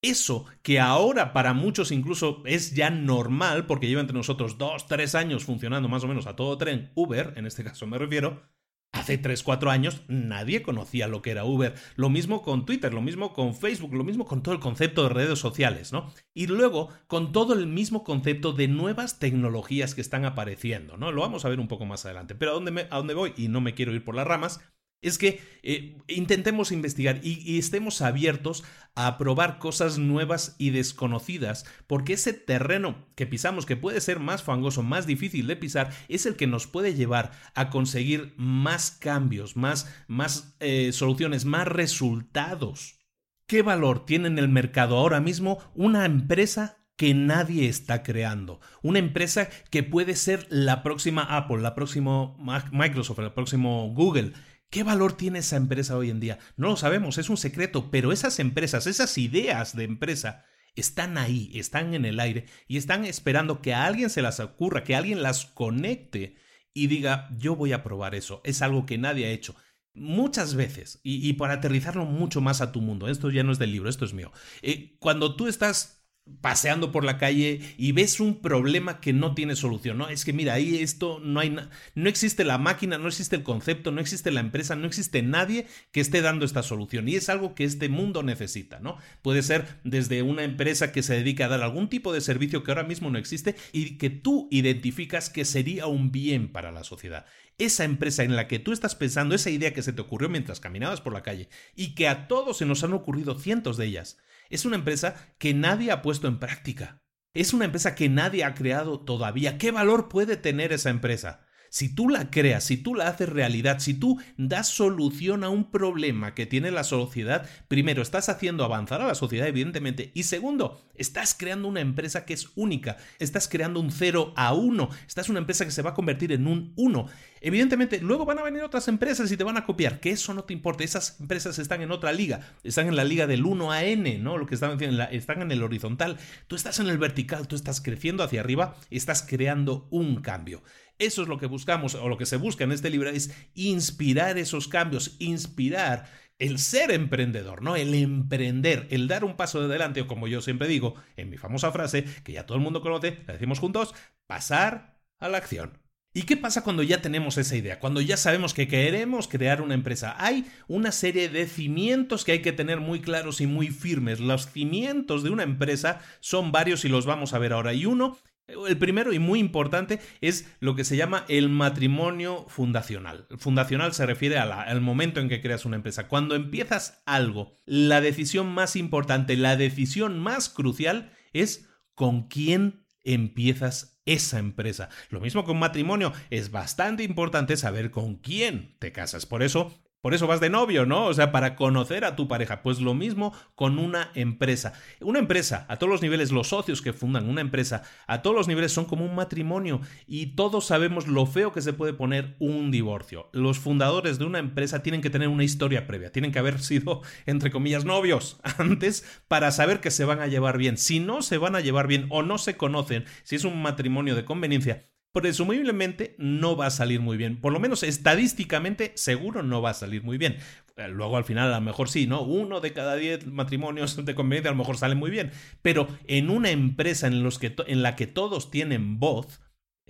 Eso que ahora para muchos incluso es ya normal, porque lleva entre nosotros dos, tres años funcionando más o menos a todo tren, Uber, en este caso me refiero, Hace 3, 4 años nadie conocía lo que era Uber. Lo mismo con Twitter, lo mismo con Facebook, lo mismo con todo el concepto de redes sociales, ¿no? Y luego con todo el mismo concepto de nuevas tecnologías que están apareciendo, ¿no? Lo vamos a ver un poco más adelante. Pero a dónde, a dónde voy, y no me quiero ir por las ramas, es que eh, intentemos investigar y, estemos abiertos a probar cosas nuevas y desconocidas, porque ese terreno que pisamos, que puede ser más fangoso, más difícil de pisar, es el que nos puede llevar a conseguir más cambios, más, más eh, soluciones, más resultados. ¿Qué valor tiene en el mercado ahora mismo una empresa que nadie está creando. Una empresa que puede ser la próxima Apple, la próxima Microsoft, el próximo Google, ¿Qué valor tiene esa empresa hoy en día? No lo sabemos, es un secreto, pero esas empresas, esas ideas de empresa, están ahí, están en el aire y están esperando que a alguien se las ocurra, que alguien las conecte y diga, yo voy a probar eso, es algo que nadie ha hecho. Muchas veces, y, para aterrizarlo mucho más a tu mundo, esto ya no es del libro, esto es mío, eh, cuando tú estás paseando por la calle y ves un problema que no tiene solución, ¿no? Es que mira, ahí esto no hay no existe la máquina, no existe el concepto, no existe la empresa, no existe nadie que esté dando esta solución y es algo que este mundo necesita, ¿no? Puede ser desde una empresa que se dedica a dar algún tipo de servicio que ahora mismo no existe y que tú identificas que sería un bien para la sociedad. Esa empresa en la que tú estás pensando, esa idea que se te ocurrió mientras caminabas por la calle y que a todos se nos han ocurrido cientos de ellas es una empresa que nadie ha puesto en práctica. Es una empresa que nadie ha creado todavía. ¿Qué valor puede tener esa empresa? Si tú la creas, si tú la haces realidad, si tú das solución a un problema que tiene la sociedad, primero estás haciendo avanzar a la sociedad, evidentemente, y segundo, estás creando una empresa que es única, estás creando un 0 a 1, estás una empresa que se va a convertir en un 1. Evidentemente, luego van a venir otras empresas y te van a copiar, que eso no te importa, esas empresas están en otra liga, están en la liga del 1 a n, ¿no? Lo que están haciendo, están en el horizontal, tú estás en el vertical, tú estás creciendo hacia arriba, estás creando un cambio. Eso es lo que buscamos o lo que se busca en este libro es inspirar esos cambios, inspirar el ser emprendedor, ¿no? El emprender, el dar un paso de adelante o como yo siempre digo en mi famosa frase que ya todo el mundo conoce, la decimos juntos, pasar a la acción. ¿Y qué pasa cuando ya tenemos esa idea? Cuando ya sabemos que queremos crear una empresa. Hay una serie de cimientos que hay que tener muy claros y muy firmes. Los cimientos de una empresa son varios y los vamos a ver ahora. Y uno el primero y muy importante es lo que se llama el matrimonio fundacional. Fundacional se refiere al momento en que creas una empresa. Cuando empiezas algo, la decisión más importante, la decisión más crucial es con quién empiezas esa empresa. Lo mismo con matrimonio, es bastante importante saber con quién te casas. Por eso por eso vas de novio, ¿no? O sea, para conocer a tu pareja. Pues lo mismo con una empresa. Una empresa, a todos los niveles, los socios que fundan una empresa, a todos los niveles son como un matrimonio y todos sabemos lo feo que se puede poner un divorcio. Los fundadores de una empresa tienen que tener una historia previa, tienen que haber sido, entre comillas, novios antes para saber que se van a llevar bien. Si no se van a llevar bien o no se conocen, si es un matrimonio de conveniencia, presumiblemente no va a salir muy bien. Por lo menos estadísticamente seguro no va a salir muy bien. Eh, luego al final a lo mejor sí, ¿no? Uno de cada diez matrimonios de conveniencia a lo mejor sale muy bien. Pero en una empresa en, los que en la que todos tienen voz,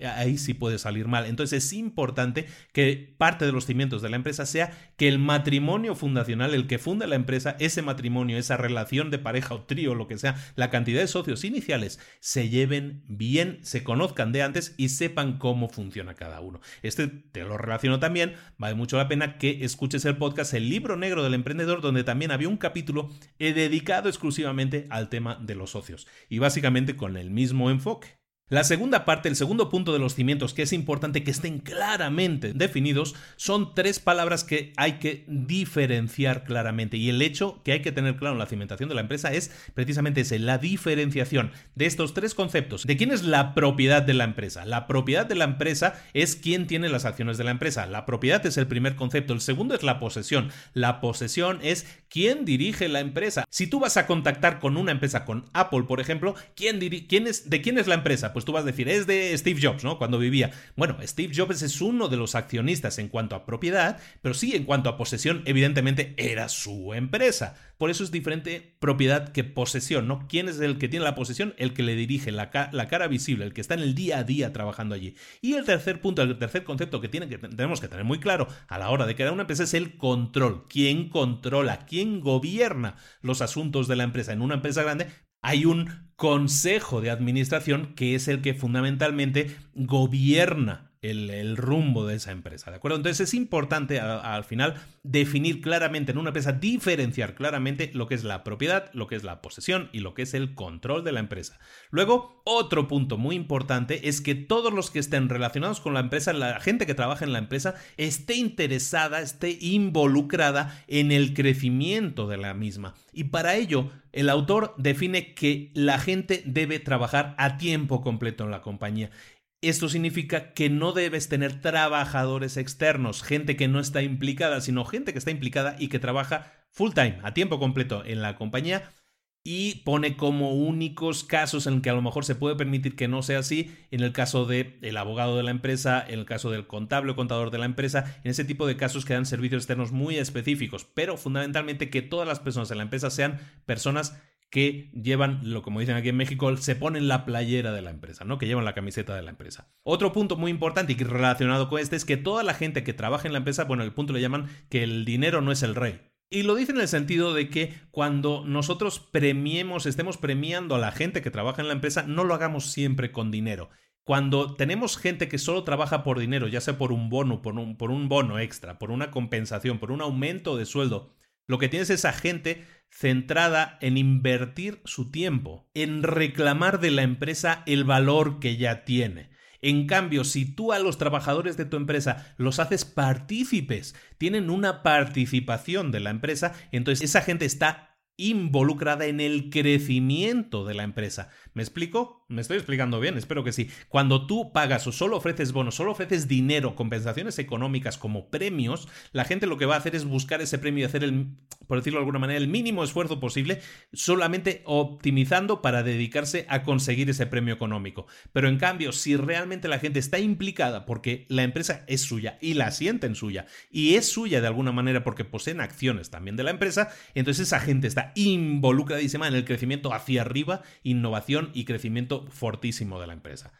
ahí sí puede salir mal. Entonces es importante que parte de los cimientos de la empresa sea que el matrimonio fundacional, el que funda la empresa, ese matrimonio, esa relación de pareja o trío, lo que sea, la cantidad de socios iniciales, se lleven bien, se conozcan de antes y sepan cómo funciona cada uno. Este te lo relaciono también, vale mucho la pena que escuches el podcast El libro negro del emprendedor, donde también había un capítulo dedicado exclusivamente al tema de los socios y básicamente con el mismo enfoque. La segunda parte, el segundo punto de los cimientos que es importante que estén claramente definidos, son tres palabras que hay que diferenciar claramente. Y el hecho que hay que tener claro en la cimentación de la empresa es precisamente ese, la diferenciación de estos tres conceptos. ¿De quién es la propiedad de la empresa? La propiedad de la empresa es quién tiene las acciones de la empresa. La propiedad es el primer concepto. El segundo es la posesión. La posesión es quién dirige la empresa. Si tú vas a contactar con una empresa, con Apple, por ejemplo, ¿quién, quién es, ¿de quién es la empresa? pues tú vas a decir, es de Steve Jobs, ¿no? Cuando vivía. Bueno, Steve Jobs es uno de los accionistas en cuanto a propiedad, pero sí en cuanto a posesión, evidentemente era su empresa. Por eso es diferente propiedad que posesión, ¿no? ¿Quién es el que tiene la posesión? El que le dirige, la, la cara visible, el que está en el día a día trabajando allí. Y el tercer punto, el tercer concepto que, tiene que tenemos que tener muy claro a la hora de crear una empresa es el control. ¿Quién controla? ¿Quién gobierna los asuntos de la empresa? En una empresa grande, hay un consejo de administración que es el que fundamentalmente gobierna el, rumbo de esa empresa, ¿de acuerdo? Entonces es importante al final definir claramente en una empresa, diferenciar claramente lo que es la propiedad, lo que es la posesión y lo que es el control de la empresa. Luego, otro punto muy importante es que todos los que estén relacionados con la empresa, la gente que trabaja en la empresa, esté interesada, esté involucrada en el crecimiento de la misma. Y para ello, el autor define que la gente debe trabajar a tiempo completo en la compañía. Esto significa que no debes tener trabajadores externos, gente que no está implicada, sino gente que está implicada y que trabaja full time, a tiempo completo en la compañía y pone como únicos casos en que a lo mejor se puede permitir que no sea así, en el caso del el abogado de la empresa, en el caso del contable o contador de la empresa, en ese tipo de casos que dan servicios externos muy específicos, pero fundamentalmente que todas las personas en la empresa sean personas que llevan, lo como dicen aquí en México, se ponen la playera de la empresa, ¿no? Que llevan la camiseta de la empresa. Otro punto muy importante y relacionado con este es que toda la gente que trabaja en la empresa, bueno, el punto le llaman que el dinero no es el rey. Y lo dice en el sentido de que cuando nosotros premiemos, estemos premiando a la gente que trabaja en la empresa, no lo hagamos siempre con dinero. Cuando tenemos gente que solo trabaja por dinero, ya sea por un bono, por un, por un bono extra, por una compensación, por un aumento de sueldo, lo que tienes es esa gente centrada en invertir su tiempo, en reclamar de la empresa el valor que ya tiene. En cambio, si tú a los trabajadores de tu empresa los haces partícipes, tienen una participación de la empresa, entonces esa gente está involucrada en el crecimiento de la empresa. ¿Me explico? Me estoy explicando bien, espero que sí. Cuando tú pagas o solo ofreces bonos, solo ofreces dinero, compensaciones económicas como premios, la gente lo que va a hacer es buscar ese premio y hacer el, por decirlo de alguna manera, el mínimo esfuerzo posible, solamente optimizando para dedicarse a conseguir ese premio económico. Pero en cambio, si realmente la gente está implicada porque la empresa es suya y la sienten suya y es suya de alguna manera porque poseen acciones también de la empresa, entonces esa gente está involucradísima en el crecimiento hacia arriba, innovación y crecimiento fortísimo de la empresa.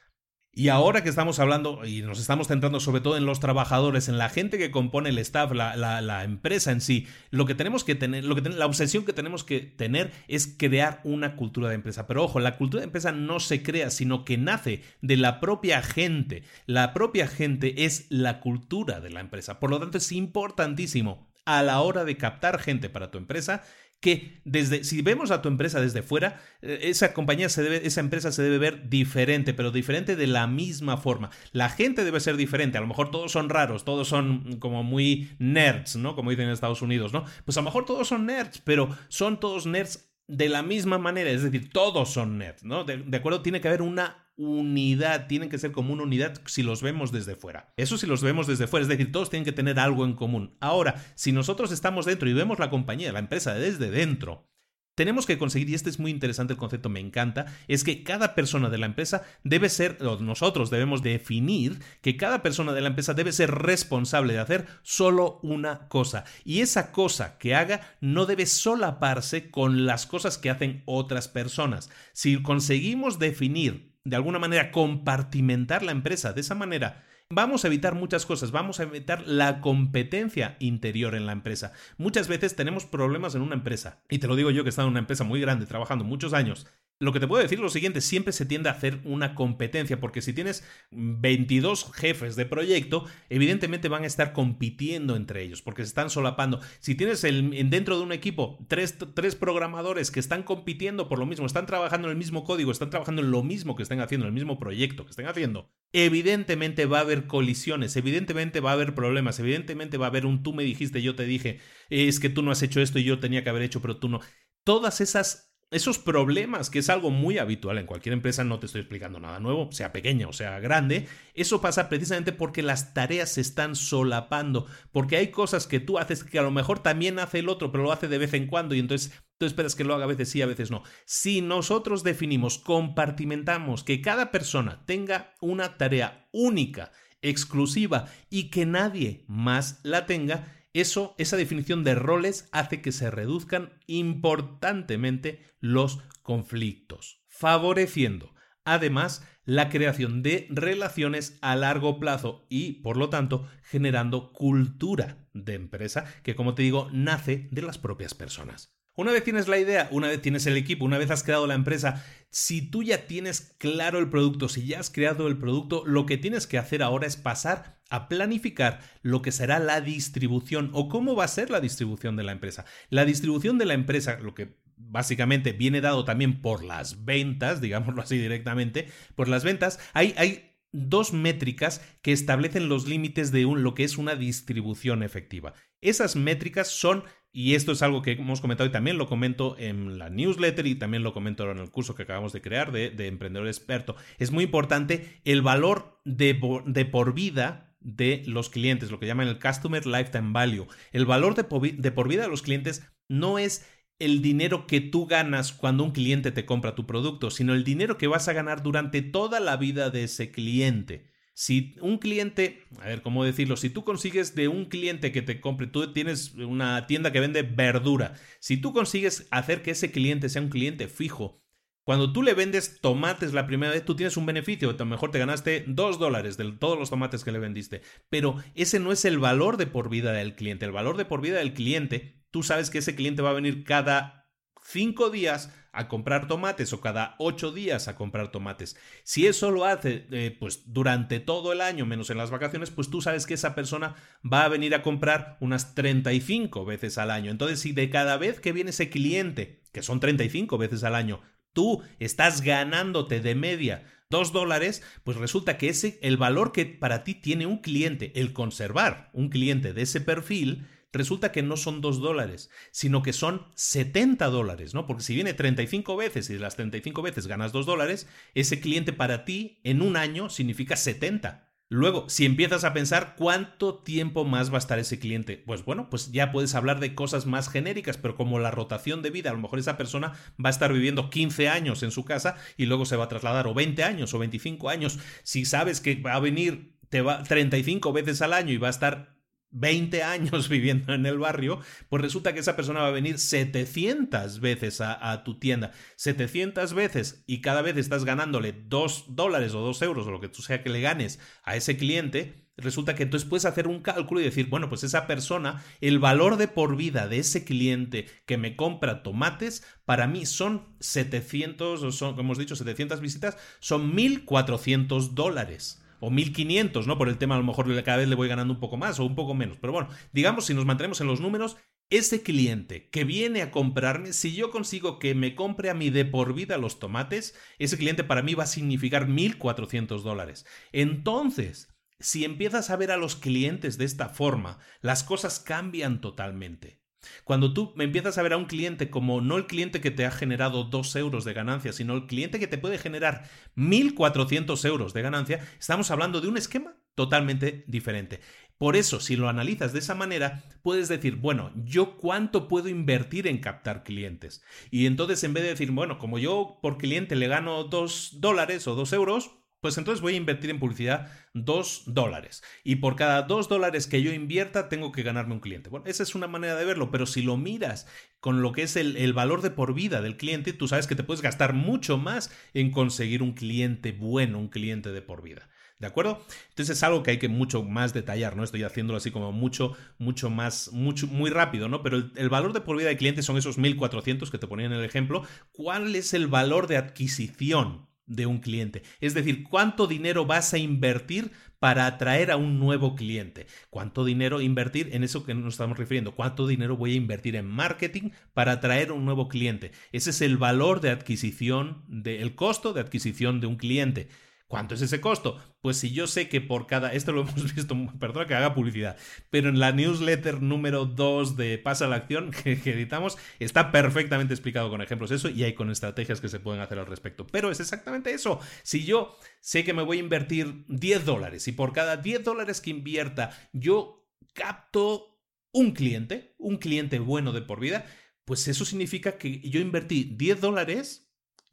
Y ahora que estamos hablando y nos estamos centrando sobre todo en los trabajadores, en la gente que compone el staff, la, empresa en sí, lo que tenemos que tener, lo que la obsesión que tenemos que tener es crear una cultura de empresa. Pero ojo, la cultura de empresa no se crea, sino que nace de la propia gente. La propia gente es la cultura de la empresa. Por lo tanto, es importantísimo a la hora de captar gente para tu empresa que desde, si vemos a tu empresa desde fuera, eh, esa compañía se debe, esa empresa se debe ver diferente, pero diferente de la misma forma. La gente debe ser diferente. A lo mejor todos son raros, todos son como muy nerds, ¿no? Como dicen en Estados Unidos, ¿no? Pues a lo mejor todos son nerds, pero son todos nerds de la misma manera, es decir, todos son nerds, ¿no? De, de acuerdo, tiene que haber una unidad, tienen que ser como una unidad si los vemos desde fuera. Eso si los vemos desde fuera, es decir, todos tienen que tener algo en común. Ahora, si nosotros estamos dentro y vemos la compañía, la empresa desde dentro, tenemos que conseguir, y este es muy interesante el concepto, me encanta, es que cada persona de la empresa debe ser, o nosotros debemos definir que cada persona de la empresa debe ser responsable de hacer solo una cosa. Y esa cosa que haga no debe solaparse con las cosas que hacen otras personas. Si conseguimos definir de alguna manera compartimentar la empresa de esa manera, vamos a evitar muchas cosas, vamos a evitar la competencia interior en la empresa. Muchas veces tenemos problemas en una empresa, y te lo digo yo que he estado en una empresa muy grande trabajando muchos años, lo que te puedo decir es lo siguiente, siempre se tiende a hacer una competencia, porque si tienes 22 jefes de proyecto, evidentemente van a estar compitiendo entre ellos, porque se están solapando. Si tienes dentro de un equipo tres, tres, programadores que están compitiendo por lo mismo, están trabajando en el mismo código, están trabajando en lo mismo que están haciendo, en el mismo proyecto que estén haciendo, evidentemente va a haber colisiones, evidentemente va a haber problemas, evidentemente va a haber un tú me dijiste, yo te dije, es que tú no has hecho esto y yo tenía que haber hecho, pero tú no. Todas esas esos problemas, que es algo muy habitual en cualquier empresa, no te estoy explicando nada nuevo, sea pequeña o sea grande, eso pasa precisamente porque las tareas se están solapando, porque hay cosas que tú haces que a lo mejor también hace el otro, pero lo hace de vez en cuando y entonces tú esperas que lo haga a veces sí, a veces no. Si nosotros definimos, compartimentamos que cada persona tenga una tarea única, exclusiva y que nadie más la tenga, eso, esa definición de roles hace que se reduzcan importantemente los conflictos, favoreciendo además la creación de relaciones a largo plazo y, por lo tanto, generando cultura de empresa que, como te digo, nace de las propias personas. Una vez tienes la idea, una vez tienes el equipo, una vez has creado la empresa, si tú ya tienes claro el producto, si ya has creado el producto, lo que tienes que hacer ahora es pasar a planificar lo que será la distribución o cómo va a ser la distribución de la empresa. La distribución de la empresa, lo que básicamente viene dado también por las ventas, digámoslo así directamente, por las ventas, hay, hay dos métricas que establecen los límites de un, lo que es una distribución efectiva. Esas métricas son y esto es algo que hemos comentado y también lo comento en la newsletter y también lo comento en el curso que acabamos de crear de, Emprendedor Experto. Es muy importante el valor de, de, por vida de los clientes, lo que llaman el Customer Lifetime Value. El valor de, de por vida de los clientes no es el dinero que tú ganas cuando un cliente te compra tu producto, sino el dinero que vas a ganar durante toda la vida de ese cliente. Si un cliente, a ver, ¿cómo decirlo? Si tú consigues de un cliente que te compre, tú tienes una tienda que vende verdura, si tú consigues hacer que ese cliente sea un cliente fijo, cuando tú le vendes tomates la primera vez, tú tienes un beneficio. A lo mejor te ganaste dos dólares de todos los tomates que le vendiste. Pero ese no es el valor de por vida del cliente. El valor de por vida del cliente, tú sabes que ese cliente va a venir cada cinco días a comprar tomates o cada ocho días a comprar tomates. Si eso lo hace eh, pues durante todo el año menos en las vacaciones, pues tú sabes que esa persona va a venir a comprar unas 35 veces al año. Entonces, si de cada vez que viene ese cliente, que son 35 veces al año, tú estás ganándote de media dos dólares, pues resulta que ese, el valor que para ti tiene un cliente, el conservar un cliente de ese perfil, resulta que no son 2 dólares, sino que son 70 dólares, ¿no? Porque si viene 35 veces y de las 35 veces ganas 2 dólares, ese cliente para ti en un año significa 70. Luego, si empiezas a pensar cuánto tiempo más va a estar ese cliente, pues bueno, pues ya puedes hablar de cosas más genéricas, pero como la rotación de vida, a lo mejor esa persona va a estar viviendo 15 años en su casa y luego se va a trasladar o 20 años o 25 años. Si sabes que va a venir te va 35 veces al año y va a estar 20 años viviendo en el barrio, pues resulta que esa persona va a venir 700 veces a, tu tienda. 700 veces y cada vez estás ganándole 2 dólares o 2 euros o lo que tú sea que le ganes a ese cliente. Resulta que entonces puedes hacer un cálculo y decir, bueno, pues esa persona, el valor de por vida de ese cliente que me compra tomates, para mí son 700, o son, como hemos dicho, 700 visitas, son 1.400 dólares o 1500, ¿no? Por el tema, a lo mejor cada vez le voy ganando un poco más o un poco menos. Pero bueno, digamos, si nos mantenemos en los números, ese cliente que viene a comprarme, si yo consigo que me compre a mí de por vida los tomates, ese cliente para mí va a significar 1400 dólares. Entonces, si empiezas a ver a los clientes de esta forma, las cosas cambian totalmente. Cuando tú empiezas a ver a un cliente como no el cliente que te ha generado 2 euros de ganancia, sino el cliente que te puede generar 1.400 euros de ganancia, estamos hablando de un esquema totalmente diferente. Por eso, si lo analizas de esa manera, puedes decir, bueno, ¿yo cuánto puedo invertir en captar clientes? Y entonces, en vez de decir, bueno, como yo por cliente le gano 2 dólares o 2 euros, pues entonces voy a invertir en publicidad 2 dólares. Y por cada 2 dólares que yo invierta, tengo que ganarme un cliente. Bueno, esa es una manera de verlo, pero si lo miras con lo que es el, valor de por vida del cliente, tú sabes que te puedes gastar mucho más en conseguir un cliente bueno, un cliente de por vida. ¿De acuerdo? Entonces es algo que hay que mucho más detallar, ¿no? Estoy haciéndolo así como mucho, mucho más, mucho, muy rápido, ¿no? Pero el, el valor de por vida del cliente son esos 1400 que te ponía en el ejemplo. ¿Cuál es el valor de adquisición? De un cliente. Es decir, cuánto dinero vas a invertir para atraer a un nuevo cliente. ¿Cuánto dinero invertir en eso que nos estamos refiriendo? ¿Cuánto dinero voy a invertir en marketing para atraer a un nuevo cliente? Ese es el valor de adquisición, del costo de adquisición de un cliente. ¿Cuánto es ese costo? Pues si yo sé que por cada, esto lo hemos visto, perdona que haga publicidad, pero en la newsletter número 2 de Pasa la Acción que, editamos está perfectamente explicado con ejemplos eso y hay con estrategias que se pueden hacer al respecto. Pero es exactamente eso. Si yo sé que me voy a invertir 10 dólares y por cada 10 dólares que invierta yo capto un cliente, un cliente bueno de por vida, pues eso significa que yo invertí 10 dólares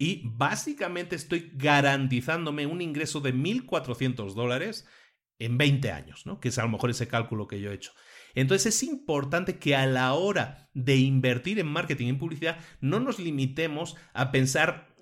y básicamente estoy garantizándome un ingreso de 1.400 dólares en 20 años, ¿no? Que es a lo mejor ese cálculo que yo he hecho. Entonces es importante que a la hora de invertir en marketing y en publicidad no nos limitemos a pensar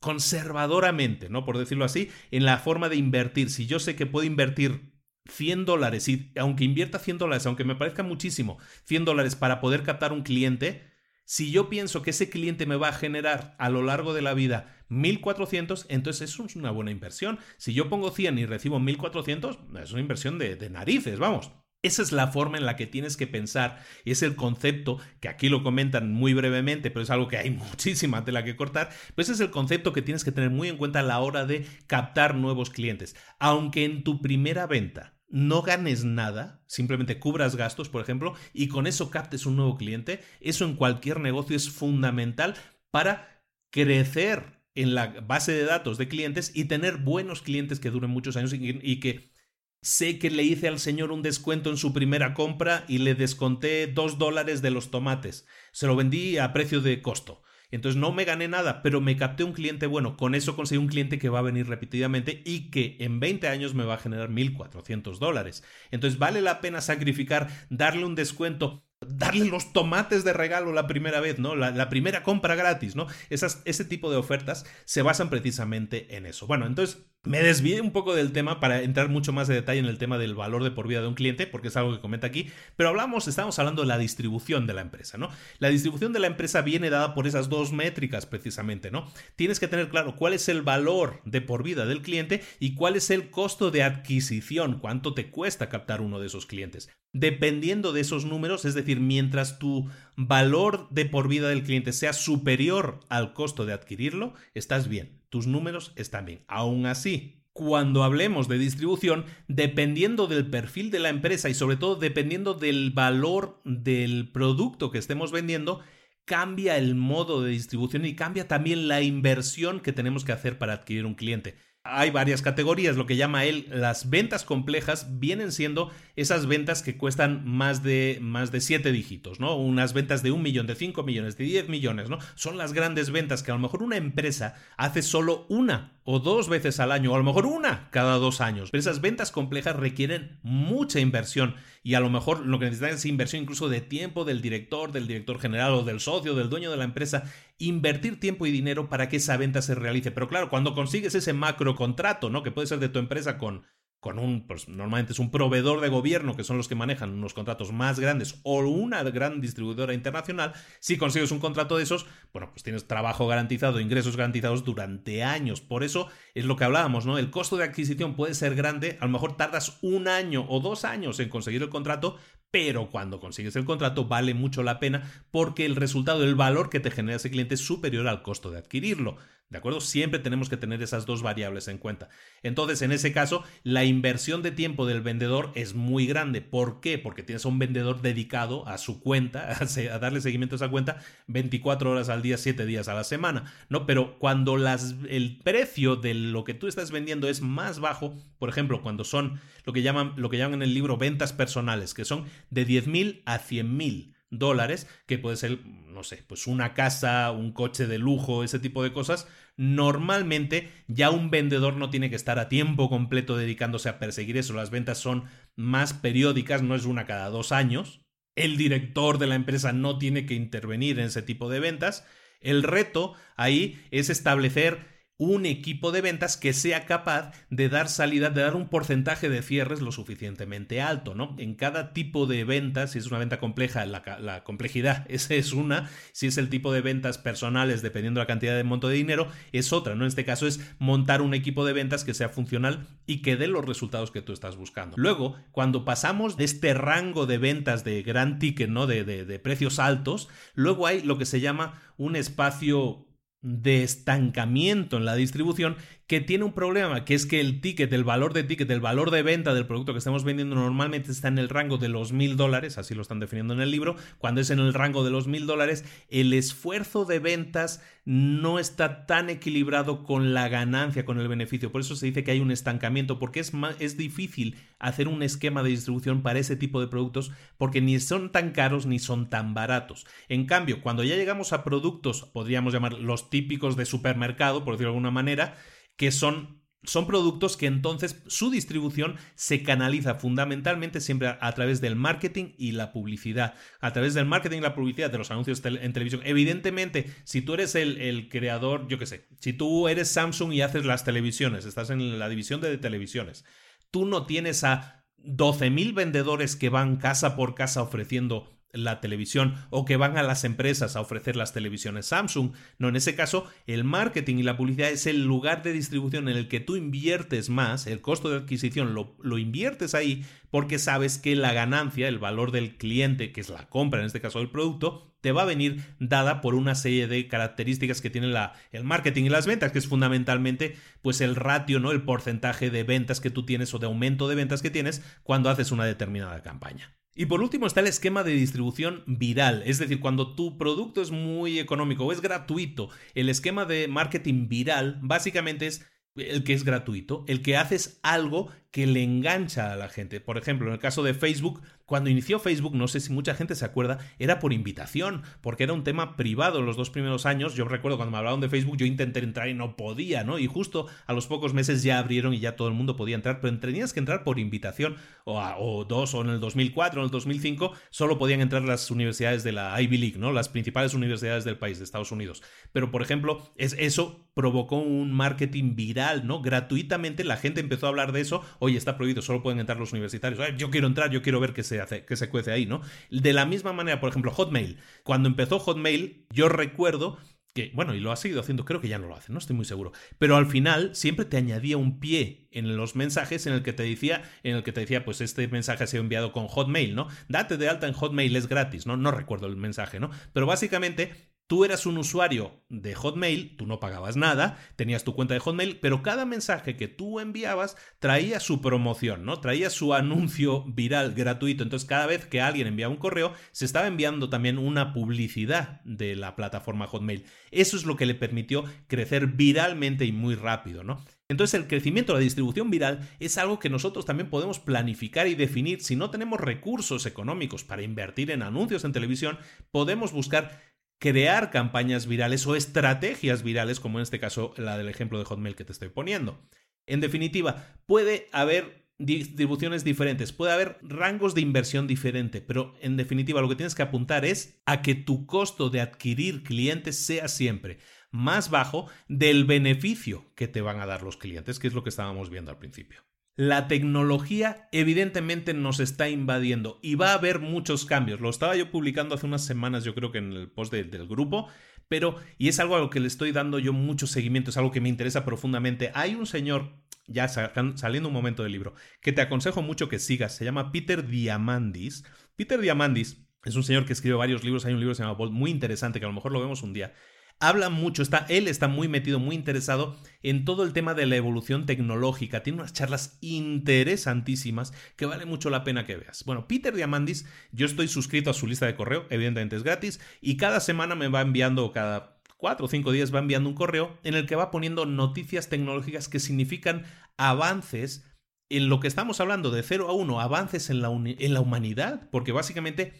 conservadoramente, ¿no? Por decirlo así, en la forma de invertir. Si yo sé que puedo invertir 100 dólares y aunque invierta 100 dólares, aunque me parezca muchísimo, 100 dólares para poder captar un cliente, si yo pienso que ese cliente me va a generar a lo largo de la vida 1400, entonces eso es una buena inversión. Si yo pongo 100 y recibo 1400, es una inversión de, narices, vamos. Esa es la forma en la que tienes que pensar y es el concepto que aquí lo comentan muy brevemente, pero es algo que hay muchísima tela que cortar. Pues es el concepto que tienes que tener muy en cuenta a la hora de captar nuevos clientes. Aunque en tu primera venta no ganes nada, simplemente cubras gastos, por ejemplo, y con eso captes un nuevo cliente, eso en cualquier negocio es fundamental para crecer en la base de datos de clientes y tener buenos clientes que duren muchos años y, que sé que le hice al señor un descuento en su primera compra y le desconté dos dólares de los tomates. Se lo vendí a precio de costo. Entonces no me gané nada, pero me capté un cliente bueno. Con eso conseguí un cliente que va a venir repetidamente y que en 20 años me va a generar 1.400 dólares. Entonces vale la pena sacrificar, darle un descuento darle los tomates de regalo la primera vez, ¿no? La, primera compra gratis, ¿no? Esas, ese tipo de ofertas se basan precisamente en eso. Bueno, entonces me desvié un poco del tema para entrar mucho más de detalle en el tema del valor de por vida de un cliente, porque es algo que comenta aquí, pero hablamos, estamos hablando de la distribución de la empresa, ¿no? La distribución de la empresa viene dada por esas dos métricas precisamente, ¿no? Tienes que tener claro cuál es el valor de por vida del cliente y cuál es el costo de adquisición, cuánto te cuesta captar uno de esos clientes. Dependiendo de esos números, es decir, mientras tu valor de por vida del cliente sea superior al costo de adquirirlo, estás bien, tus números están bien. Aún así, cuando hablemos de distribución, dependiendo del perfil de la empresa y sobre todo dependiendo del valor del producto que estemos vendiendo, cambia el modo de distribución y cambia también la inversión que tenemos que hacer para adquirir un cliente hay varias categorías. Lo que llama él las ventas complejas vienen siendo esas ventas que cuestan más de, más de 7 dígitos, ¿no? Unas ventas de un millón, de 5 millones, de 10 millones, ¿no? Son las grandes ventas que a lo mejor una empresa hace solo una o dos veces al año, o a lo mejor una cada dos años. Pero esas ventas complejas requieren mucha inversión y a lo mejor lo que necesitan es inversión incluso de tiempo del director, del director general o del socio, del dueño de la empresa, invertir tiempo y dinero para que esa venta se realice. Pero claro, cuando consigues ese macro contrato, ¿no? Que puede ser de tu empresa con con un, pues normalmente es un proveedor de gobierno, que son los que manejan unos contratos más grandes, o una gran distribuidora internacional, si consigues un contrato de esos, bueno, pues tienes trabajo garantizado, ingresos garantizados durante años. Por eso es lo que hablábamos, ¿no? El costo de adquisición puede ser grande, a lo mejor tardas un año o dos años en conseguir el contrato, pero cuando consigues el contrato vale mucho la pena porque el resultado, el valor que te genera ese cliente es superior al costo de adquirirlo. ¿De acuerdo? Siempre tenemos que tener esas dos variables en cuenta. Entonces, en ese caso, la inversión de tiempo del vendedor es muy grande. ¿Por qué? Porque tienes a un vendedor dedicado a su cuenta, a darle seguimiento a esa cuenta 24 horas al día, 7 días a la semana, ¿no? Pero cuando las, el precio de lo que tú estás vendiendo es más bajo, por ejemplo, cuando son lo que llaman, lo que llaman en el libro ventas personales, que son de 10 mil a 100 mil dólares, que puede ser, no sé, pues una casa, un coche de lujo, ese tipo de cosas, normalmente ya un vendedor no tiene que estar a tiempo completo dedicándose a perseguir eso. Las ventas son más periódicas, no es una cada dos años. El director de la empresa no tiene que intervenir en ese tipo de ventas. El reto ahí es establecer un equipo de ventas que sea capaz de dar salida, de dar un porcentaje de cierres lo suficientemente alto, ¿no? En cada tipo de ventas, si es una venta compleja, la, complejidad, esa es una, si es el tipo de ventas personales, dependiendo de la cantidad de monto de dinero, es otra, ¿no? En este caso es montar un equipo de ventas que sea funcional y que dé los resultados que tú estás buscando. Luego, cuando pasamos de este rango de ventas de gran ticket, ¿no? De, de precios altos, luego hay lo que se llama un espacio de estancamiento en la distribución que tiene un problema, que es que el ticket, el valor de ticket, el valor de venta del producto que estamos vendiendo normalmente está en el rango de los mil dólares, así lo están definiendo en el libro, cuando es en el rango de los mil dólares, el esfuerzo de ventas no está tan equilibrado con la ganancia, con el beneficio. Por eso se dice que hay un estancamiento, porque es, es difícil hacer un esquema de distribución para ese tipo de productos, porque ni son tan caros ni son tan baratos. En cambio, cuando ya llegamos a productos, podríamos llamar los típicos de supermercado, por decirlo de alguna manera, que son son productos que entonces su distribución se canaliza fundamentalmente siempre a, través del marketing y la publicidad. A través del marketing y la publicidad de los anuncios en televisión. Evidentemente, si tú eres el, el creador, yo qué sé, si tú eres Samsung y haces las televisiones, estás en la división de televisiones, tú no tienes a 12.000 vendedores que van casa por casa ofreciendo la televisión o que van a las empresas a ofrecer las televisiones Samsung. No, en ese caso, el marketing y la publicidad es el lugar de distribución en el que tú inviertes más, el costo de adquisición lo, lo inviertes ahí porque sabes que la ganancia, el valor del cliente, que es la compra en este caso del producto, te va a venir dada por una serie de características que tiene la, el marketing y las ventas, que es fundamentalmente pues el ratio, ¿no? El porcentaje de ventas que tú tienes o de aumento de ventas que tienes cuando haces una determinada campaña. Y por último está el esquema de distribución viral, es decir, cuando tu producto es muy económico o es gratuito, el esquema de marketing viral básicamente es el que es gratuito, el que haces algo que le engancha a la gente. Por ejemplo, en el caso de Facebook, cuando inició Facebook, no sé si mucha gente se acuerda, era por invitación, porque era un tema privado en los dos primeros años. Yo recuerdo cuando me hablaron de Facebook, yo intenté entrar y no podía, ¿no? Y justo a los pocos meses ya abrieron y ya todo el mundo podía entrar, pero tenías que entrar por invitación, o, dos, o en el 2004, o en el 2005, solo podían entrar las universidades de la Ivy League, ¿no? Las principales universidades del país, de Estados Unidos. Pero, por ejemplo, es, eso provocó un marketing viral, ¿no? Gratuitamente la gente empezó a hablar de eso oye, está prohibido, solo pueden entrar los universitarios. yo quiero entrar, yo quiero ver qué se hace, qué se cuece ahí, ¿no? De la misma manera, por ejemplo, Hotmail. Cuando empezó Hotmail, yo recuerdo que, bueno, y lo ha seguido haciendo, creo que ya no lo hace, no estoy muy seguro, pero al final siempre te añadía un pie en los mensajes en el que te decía, en el que te decía, pues este mensaje ha sido enviado con Hotmail, ¿no? Date de alta en Hotmail, es gratis, ¿no? No recuerdo el mensaje, ¿no? Pero básicamente Tú eras un usuario de Hotmail, tú no pagabas nada, tenías tu cuenta de Hotmail, pero cada mensaje que tú enviabas traía su promoción, ¿no? Traía su anuncio viral gratuito. Entonces, cada vez que alguien enviaba un correo, se estaba enviando también una publicidad de la plataforma Hotmail. Eso es lo que le permitió crecer viralmente y muy rápido, ¿no? Entonces el crecimiento la distribución viral es algo que nosotros también podemos planificar y definir. Si no tenemos recursos económicos para invertir en anuncios en televisión, podemos buscar crear campañas virales o estrategias virales, como en este caso la del ejemplo de Hotmail que te estoy poniendo. En definitiva, puede haber distribuciones diferentes, puede haber rangos de inversión diferente, pero en definitiva lo que tienes que apuntar es a que tu costo de adquirir clientes sea siempre más bajo del beneficio que te van a dar los clientes, que es lo que estábamos viendo al principio. La tecnología evidentemente nos está invadiendo y va a haber muchos cambios. Lo estaba yo publicando hace unas semanas, yo creo que en el post del grupo, pero, y es algo a lo que le estoy dando yo mucho seguimiento, es algo que me interesa profundamente. Hay un señor, ya saliendo un momento del libro, que te aconsejo mucho que sigas, se llama Peter Diamandis. Peter Diamandis es un señor que escribe varios libros, hay un libro que se llama Bolt muy interesante, que a lo mejor lo vemos un día habla mucho, está, él está muy metido, muy interesado en todo el tema de la evolución tecnológica. Tiene unas charlas interesantísimas que vale mucho la pena que veas. Bueno, Peter Diamandis, yo estoy suscrito a su lista de correo, evidentemente es gratis, y cada semana me va enviando, cada cuatro o cinco días va enviando un correo en el que va poniendo noticias tecnológicas que significan avances en lo que estamos hablando de 0 a 1, avances en la, en la humanidad, porque básicamente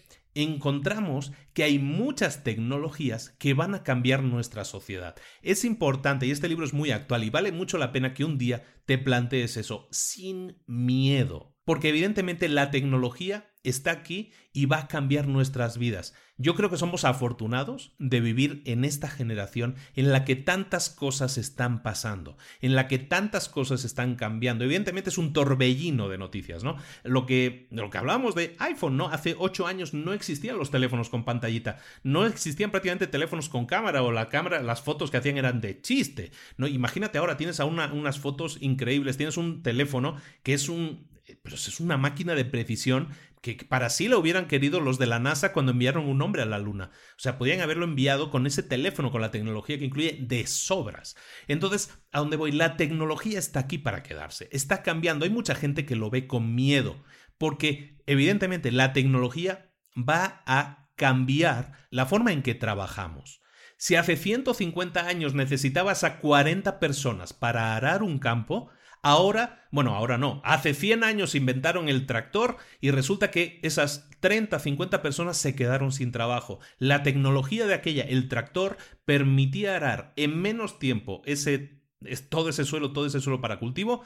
encontramos que hay muchas tecnologías que van a cambiar nuestra sociedad. Es importante, y este libro es muy actual, y vale mucho la pena que un día te plantees eso sin miedo, porque evidentemente la tecnología está aquí y va a cambiar nuestras vidas. Yo creo que somos afortunados de vivir en esta generación en la que tantas cosas están pasando, en la que tantas cosas están cambiando. Evidentemente es un torbellino de noticias, ¿no? Lo que, lo que hablábamos de iPhone, ¿no? Hace ocho años no existían los teléfonos con pantallita, no existían prácticamente teléfonos con cámara o la cámara, las fotos que hacían eran de chiste, ¿no? Imagínate ahora, tienes a unas fotos increíbles, tienes un teléfono que es un, pero es una máquina de precisión que para sí lo hubieran querido los de la NASA cuando enviaron un hombre a la Luna. O sea, podían haberlo enviado con ese teléfono, con la tecnología que incluye de sobras. Entonces, ¿a dónde voy? La tecnología está aquí para quedarse. Está cambiando. Hay mucha gente que lo ve con miedo, porque evidentemente la tecnología va a cambiar la forma en que trabajamos. Si hace 150 años necesitabas a 40 personas para arar un campo, Ahora, bueno, ahora no, hace 100 años inventaron el tractor y resulta que esas 30, 50 personas se quedaron sin trabajo. La tecnología de aquella, el tractor, permitía arar en menos tiempo ese, todo ese suelo, todo ese suelo para cultivo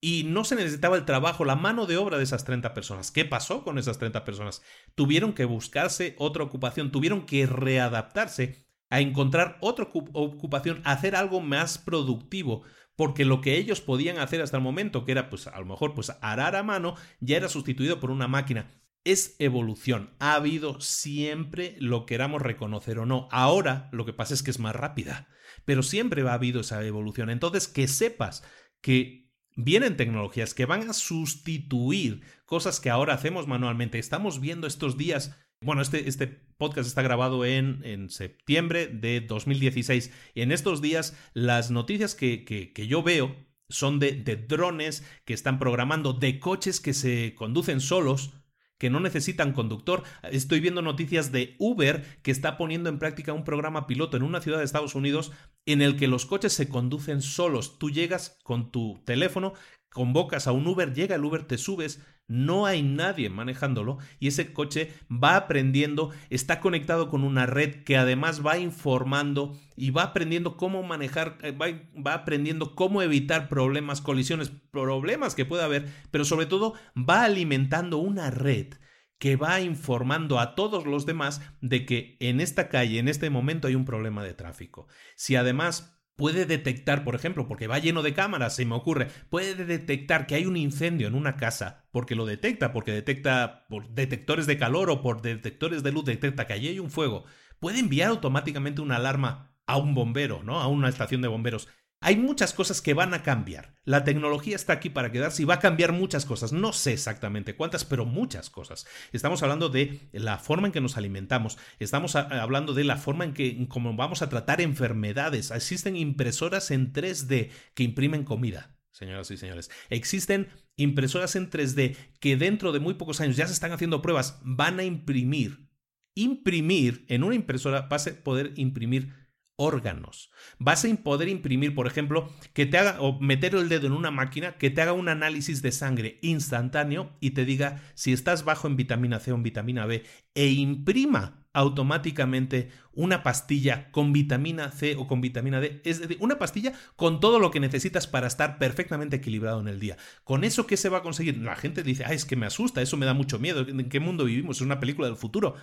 y no se necesitaba el trabajo, la mano de obra de esas 30 personas. ¿Qué pasó con esas 30 personas? Tuvieron que buscarse otra ocupación, tuvieron que readaptarse a encontrar otra ocupación, hacer algo más productivo, porque lo que ellos podían hacer hasta el momento, que era pues a lo mejor pues arar a mano, ya era sustituido por una máquina. Es evolución. Ha habido siempre lo queramos reconocer o no. Ahora lo que pasa es que es más rápida, pero siempre ha habido esa evolución. Entonces, que sepas que vienen tecnologías que van a sustituir cosas que ahora hacemos manualmente. Estamos viendo estos días bueno, este, este, podcast está grabado en, en, septiembre de 2016 y en estos días las noticias que, que, yo veo son de, de, drones que están programando, de coches que se conducen solos, que no necesitan conductor. Estoy viendo noticias de Uber que está poniendo en práctica un programa piloto en una ciudad de Estados Unidos en el que los coches se conducen solos. Tú llegas con tu teléfono, convocas a un Uber, llega el Uber, te subes, no hay nadie manejándolo y ese coche va aprendiendo, está conectado con una red que además va informando y va aprendiendo cómo manejar, eh, va, va, aprendiendo cómo evitar problemas, colisiones, problemas que pueda haber, pero sobre todo va alimentando una red que va informando a todos los demás de que en esta calle, en este momento hay un problema de tráfico. Si además puede detectar, por ejemplo, porque va lleno de cámaras, se me ocurre, puede detectar que hay un incendio en una casa, porque lo detecta, porque detecta por detectores de calor o por detectores de luz, detecta que allí hay un fuego, puede enviar automáticamente una alarma a un bombero, ¿no? A una estación de bomberos. Hay muchas cosas que van a cambiar. La tecnología está aquí para quedarse y va a cambiar muchas cosas. No sé exactamente cuántas, pero muchas cosas. Estamos hablando de la forma en que nos alimentamos. Estamos hablando de la forma en que cómo vamos a tratar enfermedades. Existen impresoras en 3D que imprimen comida. Señoras y señores, existen impresoras en 3D que dentro de muy pocos años ya se están haciendo pruebas, van a imprimir, imprimir en una impresora, vas poder imprimir órganos. Vas a poder imprimir, por ejemplo, que te haga o meter el dedo en una máquina que te haga un análisis de sangre instantáneo y te diga si estás bajo en vitamina C o en vitamina B e imprima automáticamente una pastilla con vitamina C o con vitamina D, es decir, una pastilla con todo lo que necesitas para estar perfectamente equilibrado en el día. ¿Con eso qué se va a conseguir? La gente dice, ay, es que me asusta, eso me da mucho miedo, ¿en qué mundo vivimos? Es una película del futuro.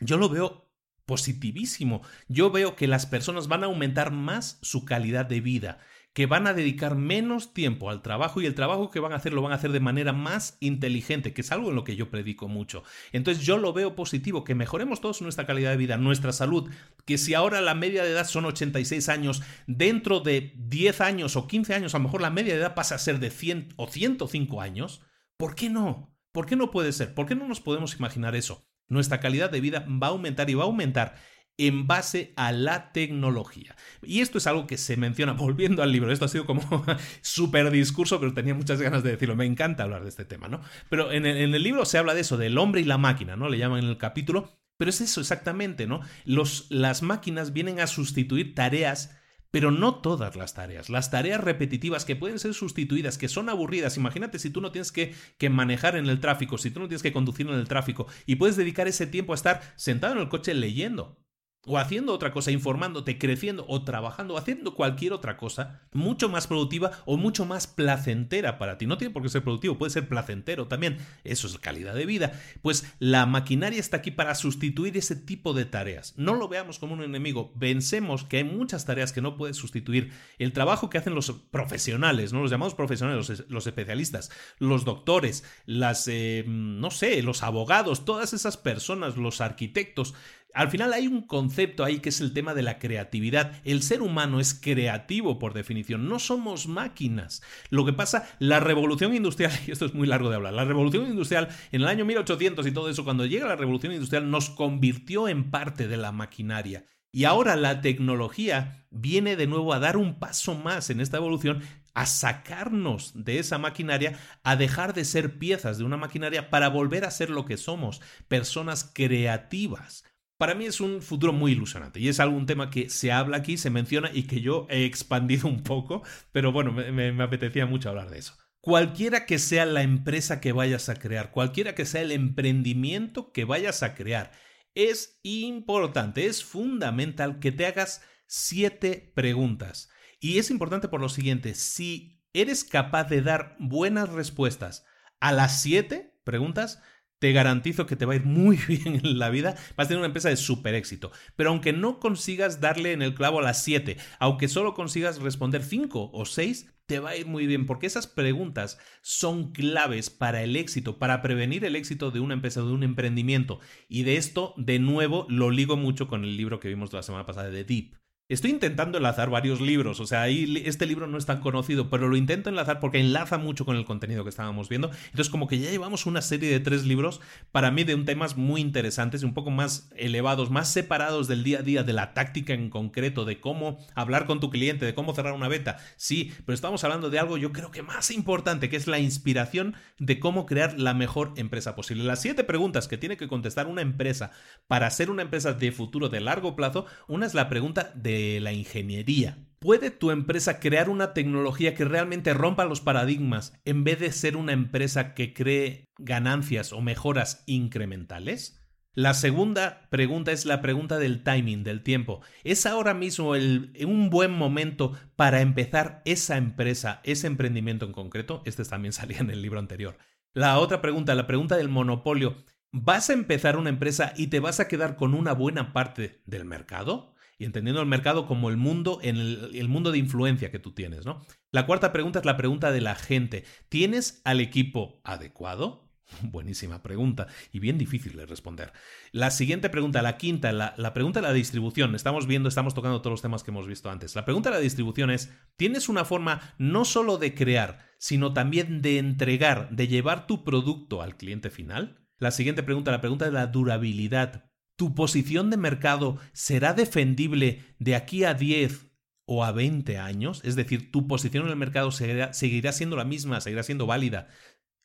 Yo lo veo positivísimo. Yo veo que las personas van a aumentar más su calidad de vida, que van a dedicar menos tiempo al trabajo y el trabajo que van a hacer lo van a hacer de manera más inteligente, que es algo en lo que yo predico mucho. Entonces yo lo veo positivo, que mejoremos todos nuestra calidad de vida, nuestra salud, que si ahora la media de edad son 86 años, dentro de 10 años o 15 años a lo mejor la media de edad pasa a ser de 100 o 105 años, ¿por qué no? ¿Por qué no puede ser? ¿Por qué no nos podemos imaginar eso? Nuestra calidad de vida va a aumentar y va a aumentar en base a la tecnología. Y esto es algo que se menciona, volviendo al libro, esto ha sido como súper discurso, pero tenía muchas ganas de decirlo, me encanta hablar de este tema, ¿no? Pero en el, en el, libro se habla de eso, del hombre y la máquina, ¿no? Le llaman en el capítulo, pero es eso exactamente, ¿no? Los, las máquinas vienen a sustituir tareas pero no todas las tareas. Las tareas repetitivas que pueden ser sustituidas, que son aburridas. Imagínate si tú no tienes que, que, manejar en el tráfico, si tú no tienes que conducir en el tráfico y puedes dedicar ese tiempo a estar sentado en el coche leyendo o haciendo otra cosa, informándote, creciendo o trabajando, o haciendo cualquier otra cosa mucho más productiva o mucho más placentera para ti. No tiene por qué ser productivo, puede ser placentero también. Eso es calidad de vida. Pues la maquinaria está aquí para sustituir ese tipo de tareas. No lo veamos como un enemigo. Pensemos que hay muchas tareas que no puedes sustituir. El trabajo que hacen los profesionales, ¿no? Los llamados profesionales, los, especialistas, los doctores, las, eh, no sé, los abogados, todas esas personas, los arquitectos, al final hay un concepto ahí que es el tema de la creatividad. El ser humano es creativo por definición, no somos máquinas. Lo que pasa, la revolución industrial, y esto es muy largo de hablar, la revolución industrial en el año 1800 y todo eso, cuando llega la revolución industrial nos convirtió en parte de la maquinaria. Y ahora la tecnología viene de nuevo a dar un paso más en esta evolución a sacarnos de esa maquinaria, a dejar de ser piezas de una maquinaria para volver a ser lo que somos, personas creativas. Para mí es un futuro muy ilusionante y es algún tema que se habla aquí, se menciona y que yo he expandido un poco, pero bueno, me, me apetecía mucho hablar de eso. Cualquiera que sea la empresa que vayas a crear, cualquiera que sea el emprendimiento que vayas a crear, es importante, es fundamental que te hagas siete preguntas. Y es importante por lo siguiente, si eres capaz de dar buenas respuestas a las siete preguntas, te garantizo que te va a ir muy bien en la vida, vas a tener una empresa de súper éxito. Pero aunque no consigas darle en el clavo a las 7, aunque solo consigas responder 5 o 6, te va a ir muy bien, porque esas preguntas son claves para el éxito, para prevenir el éxito de una empresa, de un emprendimiento. Y de esto, de nuevo, lo ligo mucho con el libro que vimos la semana pasada de Deep. Estoy intentando enlazar varios libros, o sea, ahí este libro no es tan conocido, pero lo intento enlazar porque enlaza mucho con el contenido que estábamos viendo. Entonces, como que ya llevamos una serie de tres libros, para mí de un temas muy interesantes y un poco más elevados, más separados del día a día, de la táctica en concreto, de cómo hablar con tu cliente, de cómo cerrar una beta. Sí, pero estamos hablando de algo yo creo que más importante, que es la inspiración de cómo crear la mejor empresa posible. Las siete preguntas que tiene que contestar una empresa para ser una empresa de futuro de largo plazo, una es la pregunta de la ingeniería. ¿Puede tu empresa crear una tecnología que realmente rompa los paradigmas en vez de ser una empresa que cree ganancias o mejoras incrementales? La segunda pregunta es la pregunta del timing, del tiempo. ¿Es ahora mismo un buen momento para empezar esa empresa, ese emprendimiento en concreto? Este también salía en el libro anterior. La otra pregunta, la pregunta del monopolio. ¿Vas a empezar una empresa y te vas a quedar con una buena parte del mercado? Y entendiendo el mercado como el mundo, en el, mundo de influencia que tú tienes, ¿no? La cuarta pregunta es la pregunta de la gente. ¿Tienes al equipo adecuado? Buenísima pregunta y bien difícil de responder. La siguiente pregunta, la quinta, la, la, pregunta de la distribución. Estamos viendo, estamos tocando todos los temas que hemos visto antes. La pregunta de la distribución es, ¿tienes una forma no solo de crear, sino también de entregar, de llevar tu producto al cliente final? La siguiente pregunta, la pregunta de la durabilidad. ¿Tu posición de mercado será defendible de aquí a 10 o a 20 años? Es decir, ¿tu posición en el mercado seguirá, siendo la misma, seguirá siendo válida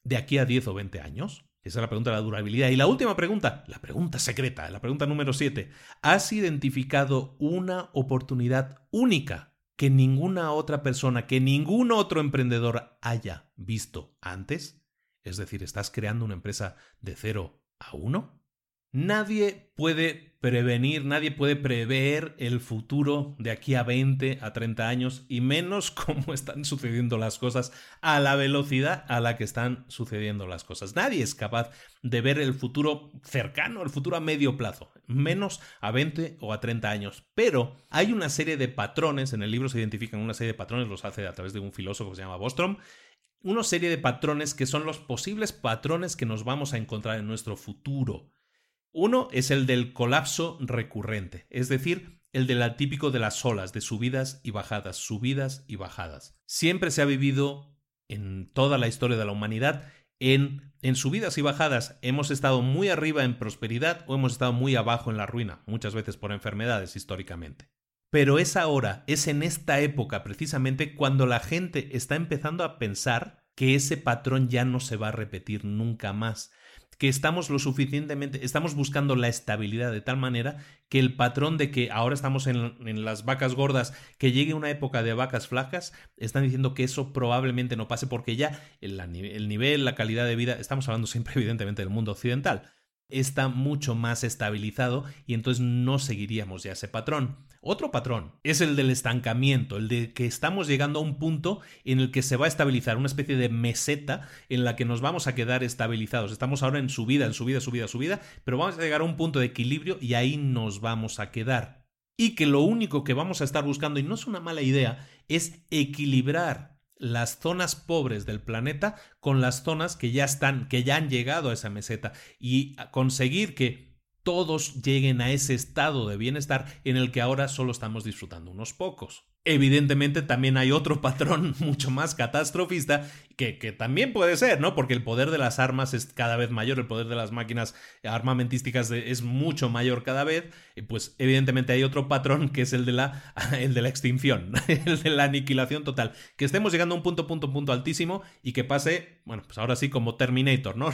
de aquí a 10 o 20 años? Esa es la pregunta de la durabilidad. Y la última pregunta, la pregunta secreta, la pregunta número 7. ¿Has identificado una oportunidad única que ninguna otra persona, que ningún otro emprendedor haya visto antes? Es decir, ¿estás creando una empresa de 0 a 1? Nadie puede prevenir, nadie puede prever el futuro de aquí a 20, a 30 años, y menos cómo están sucediendo las cosas a la velocidad a la que están sucediendo las cosas. Nadie es capaz de ver el futuro cercano, el futuro a medio plazo, menos a 20 o a 30 años. Pero hay una serie de patrones, en el libro se identifican una serie de patrones, los hace a través de un filósofo que se llama Bostrom, una serie de patrones que son los posibles patrones que nos vamos a encontrar en nuestro futuro. Uno es el del colapso recurrente, es decir, el del atípico de las olas, de subidas y bajadas, subidas y bajadas. Siempre se ha vivido en toda la historia de la humanidad en, subidas y bajadas. Hemos estado muy arriba en prosperidad o hemos estado muy abajo en la ruina, muchas veces por enfermedades históricamente. Pero es ahora, es en esta época precisamente cuando la gente está empezando a pensar que ese patrón ya no se va a repetir nunca más que estamos lo suficientemente, estamos buscando la estabilidad de tal manera que el patrón de que ahora estamos en, las vacas gordas, que llegue una época de vacas flacas, están diciendo que eso probablemente no pase porque ya el, el nivel, la calidad de vida, estamos hablando siempre evidentemente del mundo occidental, está mucho más estabilizado y entonces no seguiríamos ya ese patrón. Otro patrón es el del estancamiento, el de que estamos llegando a un punto en el que se va a estabilizar, una especie de meseta en la que nos vamos a quedar estabilizados. Estamos ahora en subida, en subida, subida, subida, pero vamos a llegar a un punto de equilibrio y ahí nos vamos a quedar. Y que lo único que vamos a estar buscando, y no es una mala idea, es equilibrar las zonas pobres del planeta con las zonas que ya están, que ya han llegado a esa meseta y conseguir que todos lleguen a ese estado de bienestar en el que ahora solo estamos disfrutando unos pocos. Evidentemente también hay otro patrón mucho más catastrofista que, también puede ser, ¿no? Porque el poder de las armas es cada vez mayor, el poder de las máquinas armamentísticas es mucho mayor cada vez, y pues evidentemente hay otro patrón que es el de la, el de la extinción, el de la aniquilación total, que estemos llegando a un punto, punto, punto altísimo y que pase, bueno, pues ahora sí como Terminator, ¿no?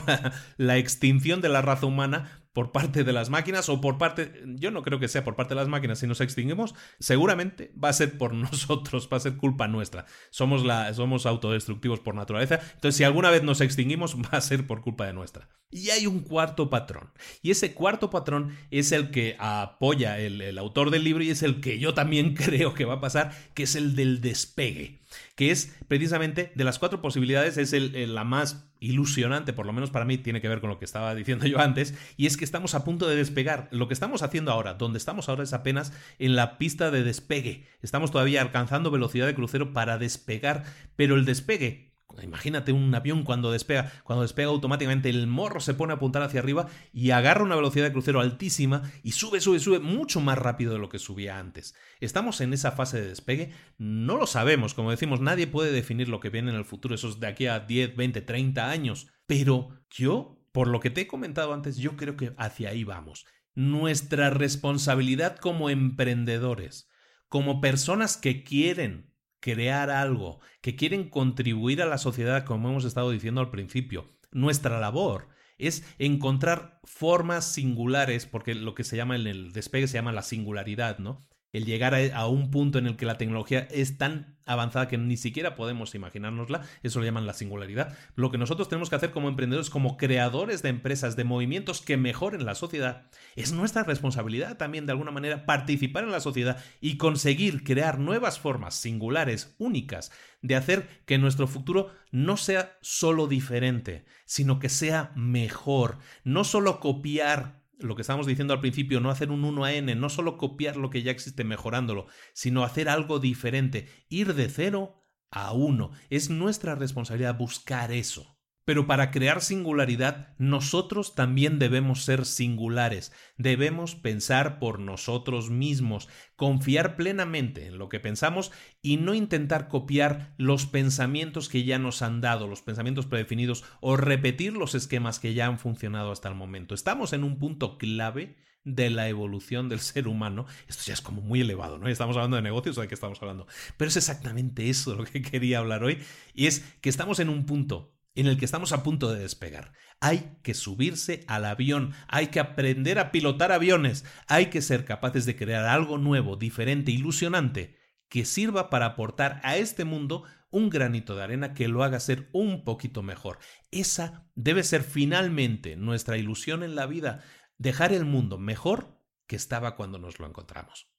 la extinción de la raza humana por parte de las máquinas o por parte, yo no creo que sea por parte de las máquinas, si nos extinguimos, seguramente va a ser por nosotros, va a ser culpa nuestra. Somos, la, somos autodestructivos por naturaleza, entonces si alguna vez nos extinguimos va a ser por culpa de nuestra. Y hay un cuarto patrón, y ese cuarto patrón es el que apoya el, el autor del libro y es el que yo también creo que va a pasar, que es el del despegue que es precisamente de las cuatro posibilidades, es la más ilusionante, por lo menos para mí tiene que ver con lo que estaba diciendo yo antes, y es que estamos a punto de despegar. Lo que estamos haciendo ahora, donde estamos ahora es apenas en la pista de despegue. Estamos todavía alcanzando velocidad de crucero para despegar, pero el despegue Imagínate un avión cuando despega, cuando despega automáticamente el morro se pone a apuntar hacia arriba y agarra una velocidad de crucero altísima y sube, sube, sube mucho más rápido de lo que subía antes. ¿Estamos en esa fase de despegue? No lo sabemos, como decimos, nadie puede definir lo que viene en el futuro, eso es de aquí a 10, 20, 30 años. Pero yo, por lo que te he comentado antes, yo creo que hacia ahí vamos. Nuestra responsabilidad como emprendedores, como personas que quieren crear algo, que quieren contribuir a la sociedad, como hemos estado diciendo al principio. Nuestra labor es encontrar formas singulares, porque lo que se llama en el despegue se llama la singularidad, ¿no? El llegar a, un punto en el que la tecnología es tan avanzada que ni siquiera podemos imaginárnosla, eso lo llaman la singularidad. Lo que nosotros tenemos que hacer como emprendedores, como creadores de empresas, de movimientos que mejoren la sociedad, es nuestra responsabilidad también de alguna manera participar en la sociedad y conseguir crear nuevas formas singulares, únicas, de hacer que nuestro futuro no sea solo diferente, sino que sea mejor, no solo copiar lo que estábamos diciendo al principio, no hacer un 1 a n, no solo copiar lo que ya existe mejorándolo, sino hacer algo diferente, ir de cero a uno. Es nuestra responsabilidad buscar eso. Pero para crear singularidad, nosotros también debemos ser singulares, debemos pensar por nosotros mismos, confiar plenamente en lo que pensamos y no intentar copiar los pensamientos que ya nos han dado, los pensamientos predefinidos o repetir los esquemas que ya han funcionado hasta el momento. Estamos en un punto clave de la evolución del ser humano. Esto ya es como muy elevado, ¿no? Estamos hablando de negocios o de qué estamos hablando. Pero es exactamente eso lo que quería hablar hoy. Y es que estamos en un punto en el que estamos a punto de despegar. Hay que subirse al avión, hay que aprender a pilotar aviones, hay que ser capaces de crear algo nuevo, diferente, ilusionante, que sirva para aportar a este mundo un granito de arena que lo haga ser un poquito mejor. Esa debe ser finalmente nuestra ilusión en la vida, dejar el mundo mejor que estaba cuando nos lo encontramos.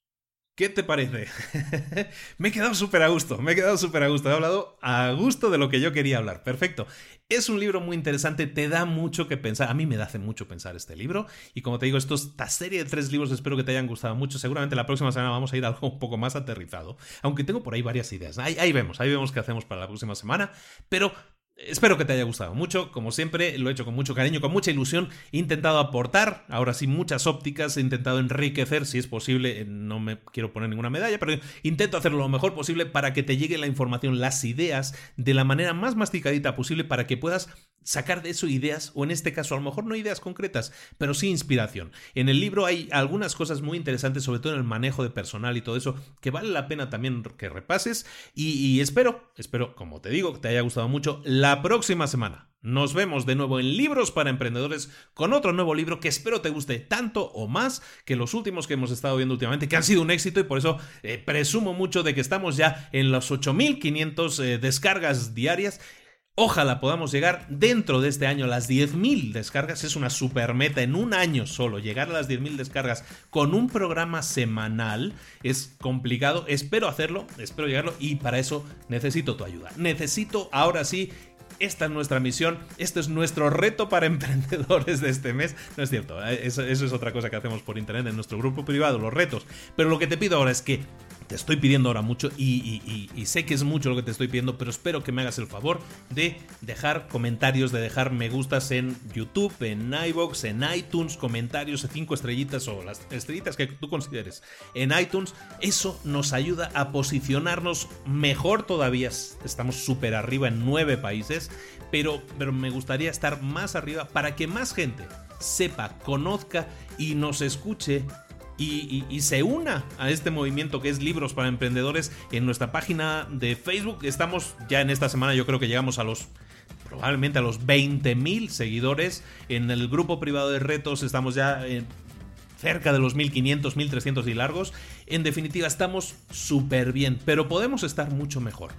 ¿Qué te parece? me he quedado súper a gusto, me he quedado súper a gusto. He hablado a gusto de lo que yo quería hablar. Perfecto. Es un libro muy interesante, te da mucho que pensar. A mí me da hace mucho pensar este libro. Y como te digo, esta serie de tres libros espero que te hayan gustado mucho. Seguramente la próxima semana vamos a ir a algo un poco más aterrizado. Aunque tengo por ahí varias ideas. Ahí, ahí vemos, ahí vemos qué hacemos para la próxima semana. Pero Espero que te haya gustado mucho, como siempre, lo he hecho con mucho cariño, con mucha ilusión, he intentado aportar, ahora sí, muchas ópticas, he intentado enriquecer, si es posible, no me quiero poner ninguna medalla, pero intento hacerlo lo mejor posible para que te llegue la información, las ideas, de la manera más masticadita posible para que puedas sacar de eso ideas, o en este caso a lo mejor no ideas concretas, pero sí inspiración. En el libro hay algunas cosas muy interesantes, sobre todo en el manejo de personal y todo eso, que vale la pena también que repases y, espero, espero, como te digo, que te haya gustado mucho la próxima semana. Nos vemos de nuevo en Libros para Emprendedores con otro nuevo libro que espero te guste tanto o más que los últimos que hemos estado viendo últimamente, que han sido un éxito y por eso eh, presumo mucho de que estamos ya en los 8500 eh, descargas diarias Ojalá podamos llegar dentro de este año a las 10.000 descargas. Es una super meta en un año solo. Llegar a las 10.000 descargas con un programa semanal es complicado. Espero hacerlo, espero llegarlo y para eso necesito tu ayuda. Necesito ahora sí esta es nuestra misión, este es nuestro reto para emprendedores de este mes. No es cierto, eh, eso, es otra cosa que hacemos por internet en nuestro grupo privado, los retos. Pero lo que te pido ahora es que te estoy pidiendo ahora mucho y, sé que es mucho lo que te estoy pidiendo, pero espero que me hagas el favor de dejar comentarios, de dejar me gustas en YouTube, en iVoox, en iTunes, comentarios de 5 estrellitas o las estrellitas que tú consideres en iTunes. Eso nos ayuda a posicionarnos mejor todavía. Estamos súper arriba en 9 países, pero, pero me gustaría estar más arriba para que más gente sepa, conozca y nos escuche y, se una a este movimiento que es Libros para Emprendedores en nuestra página de Facebook. Estamos ya en esta semana, yo creo que llegamos a los probablemente a los 20.000 seguidores. En el grupo privado de retos estamos ya cerca de los 1500, 1300 y largos. En definitiva, estamos súper bien, pero podemos estar mucho mejor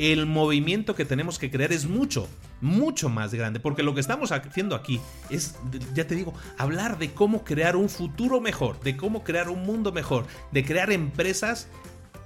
el movimiento que tenemos que crear es mucho, mucho más grande, porque lo que estamos haciendo aquí es, ya te digo, hablar de cómo crear un futuro mejor, de cómo crear un mundo mejor, de crear empresas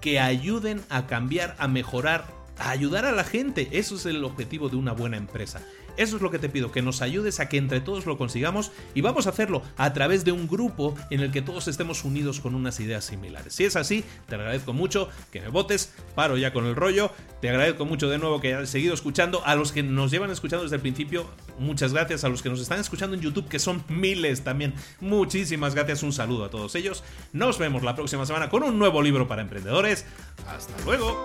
que ayuden a cambiar, a mejorar, a ayudar a la gente. Eso es el objetivo de una buena empresa. Eso es lo que te pido, que nos ayudes a que entre todos lo consigamos y vamos a hacerlo a través de un grupo en el que todos estemos unidos con unas ideas similares. Si es así, te agradezco mucho que me votes, paro ya con el rollo, te agradezco mucho de nuevo que hayas seguido escuchando, a los que nos llevan escuchando desde el principio, muchas gracias, a los que nos están escuchando en YouTube, que son miles también, muchísimas gracias, un saludo a todos ellos, nos vemos la próxima semana con un nuevo libro para emprendedores, hasta luego.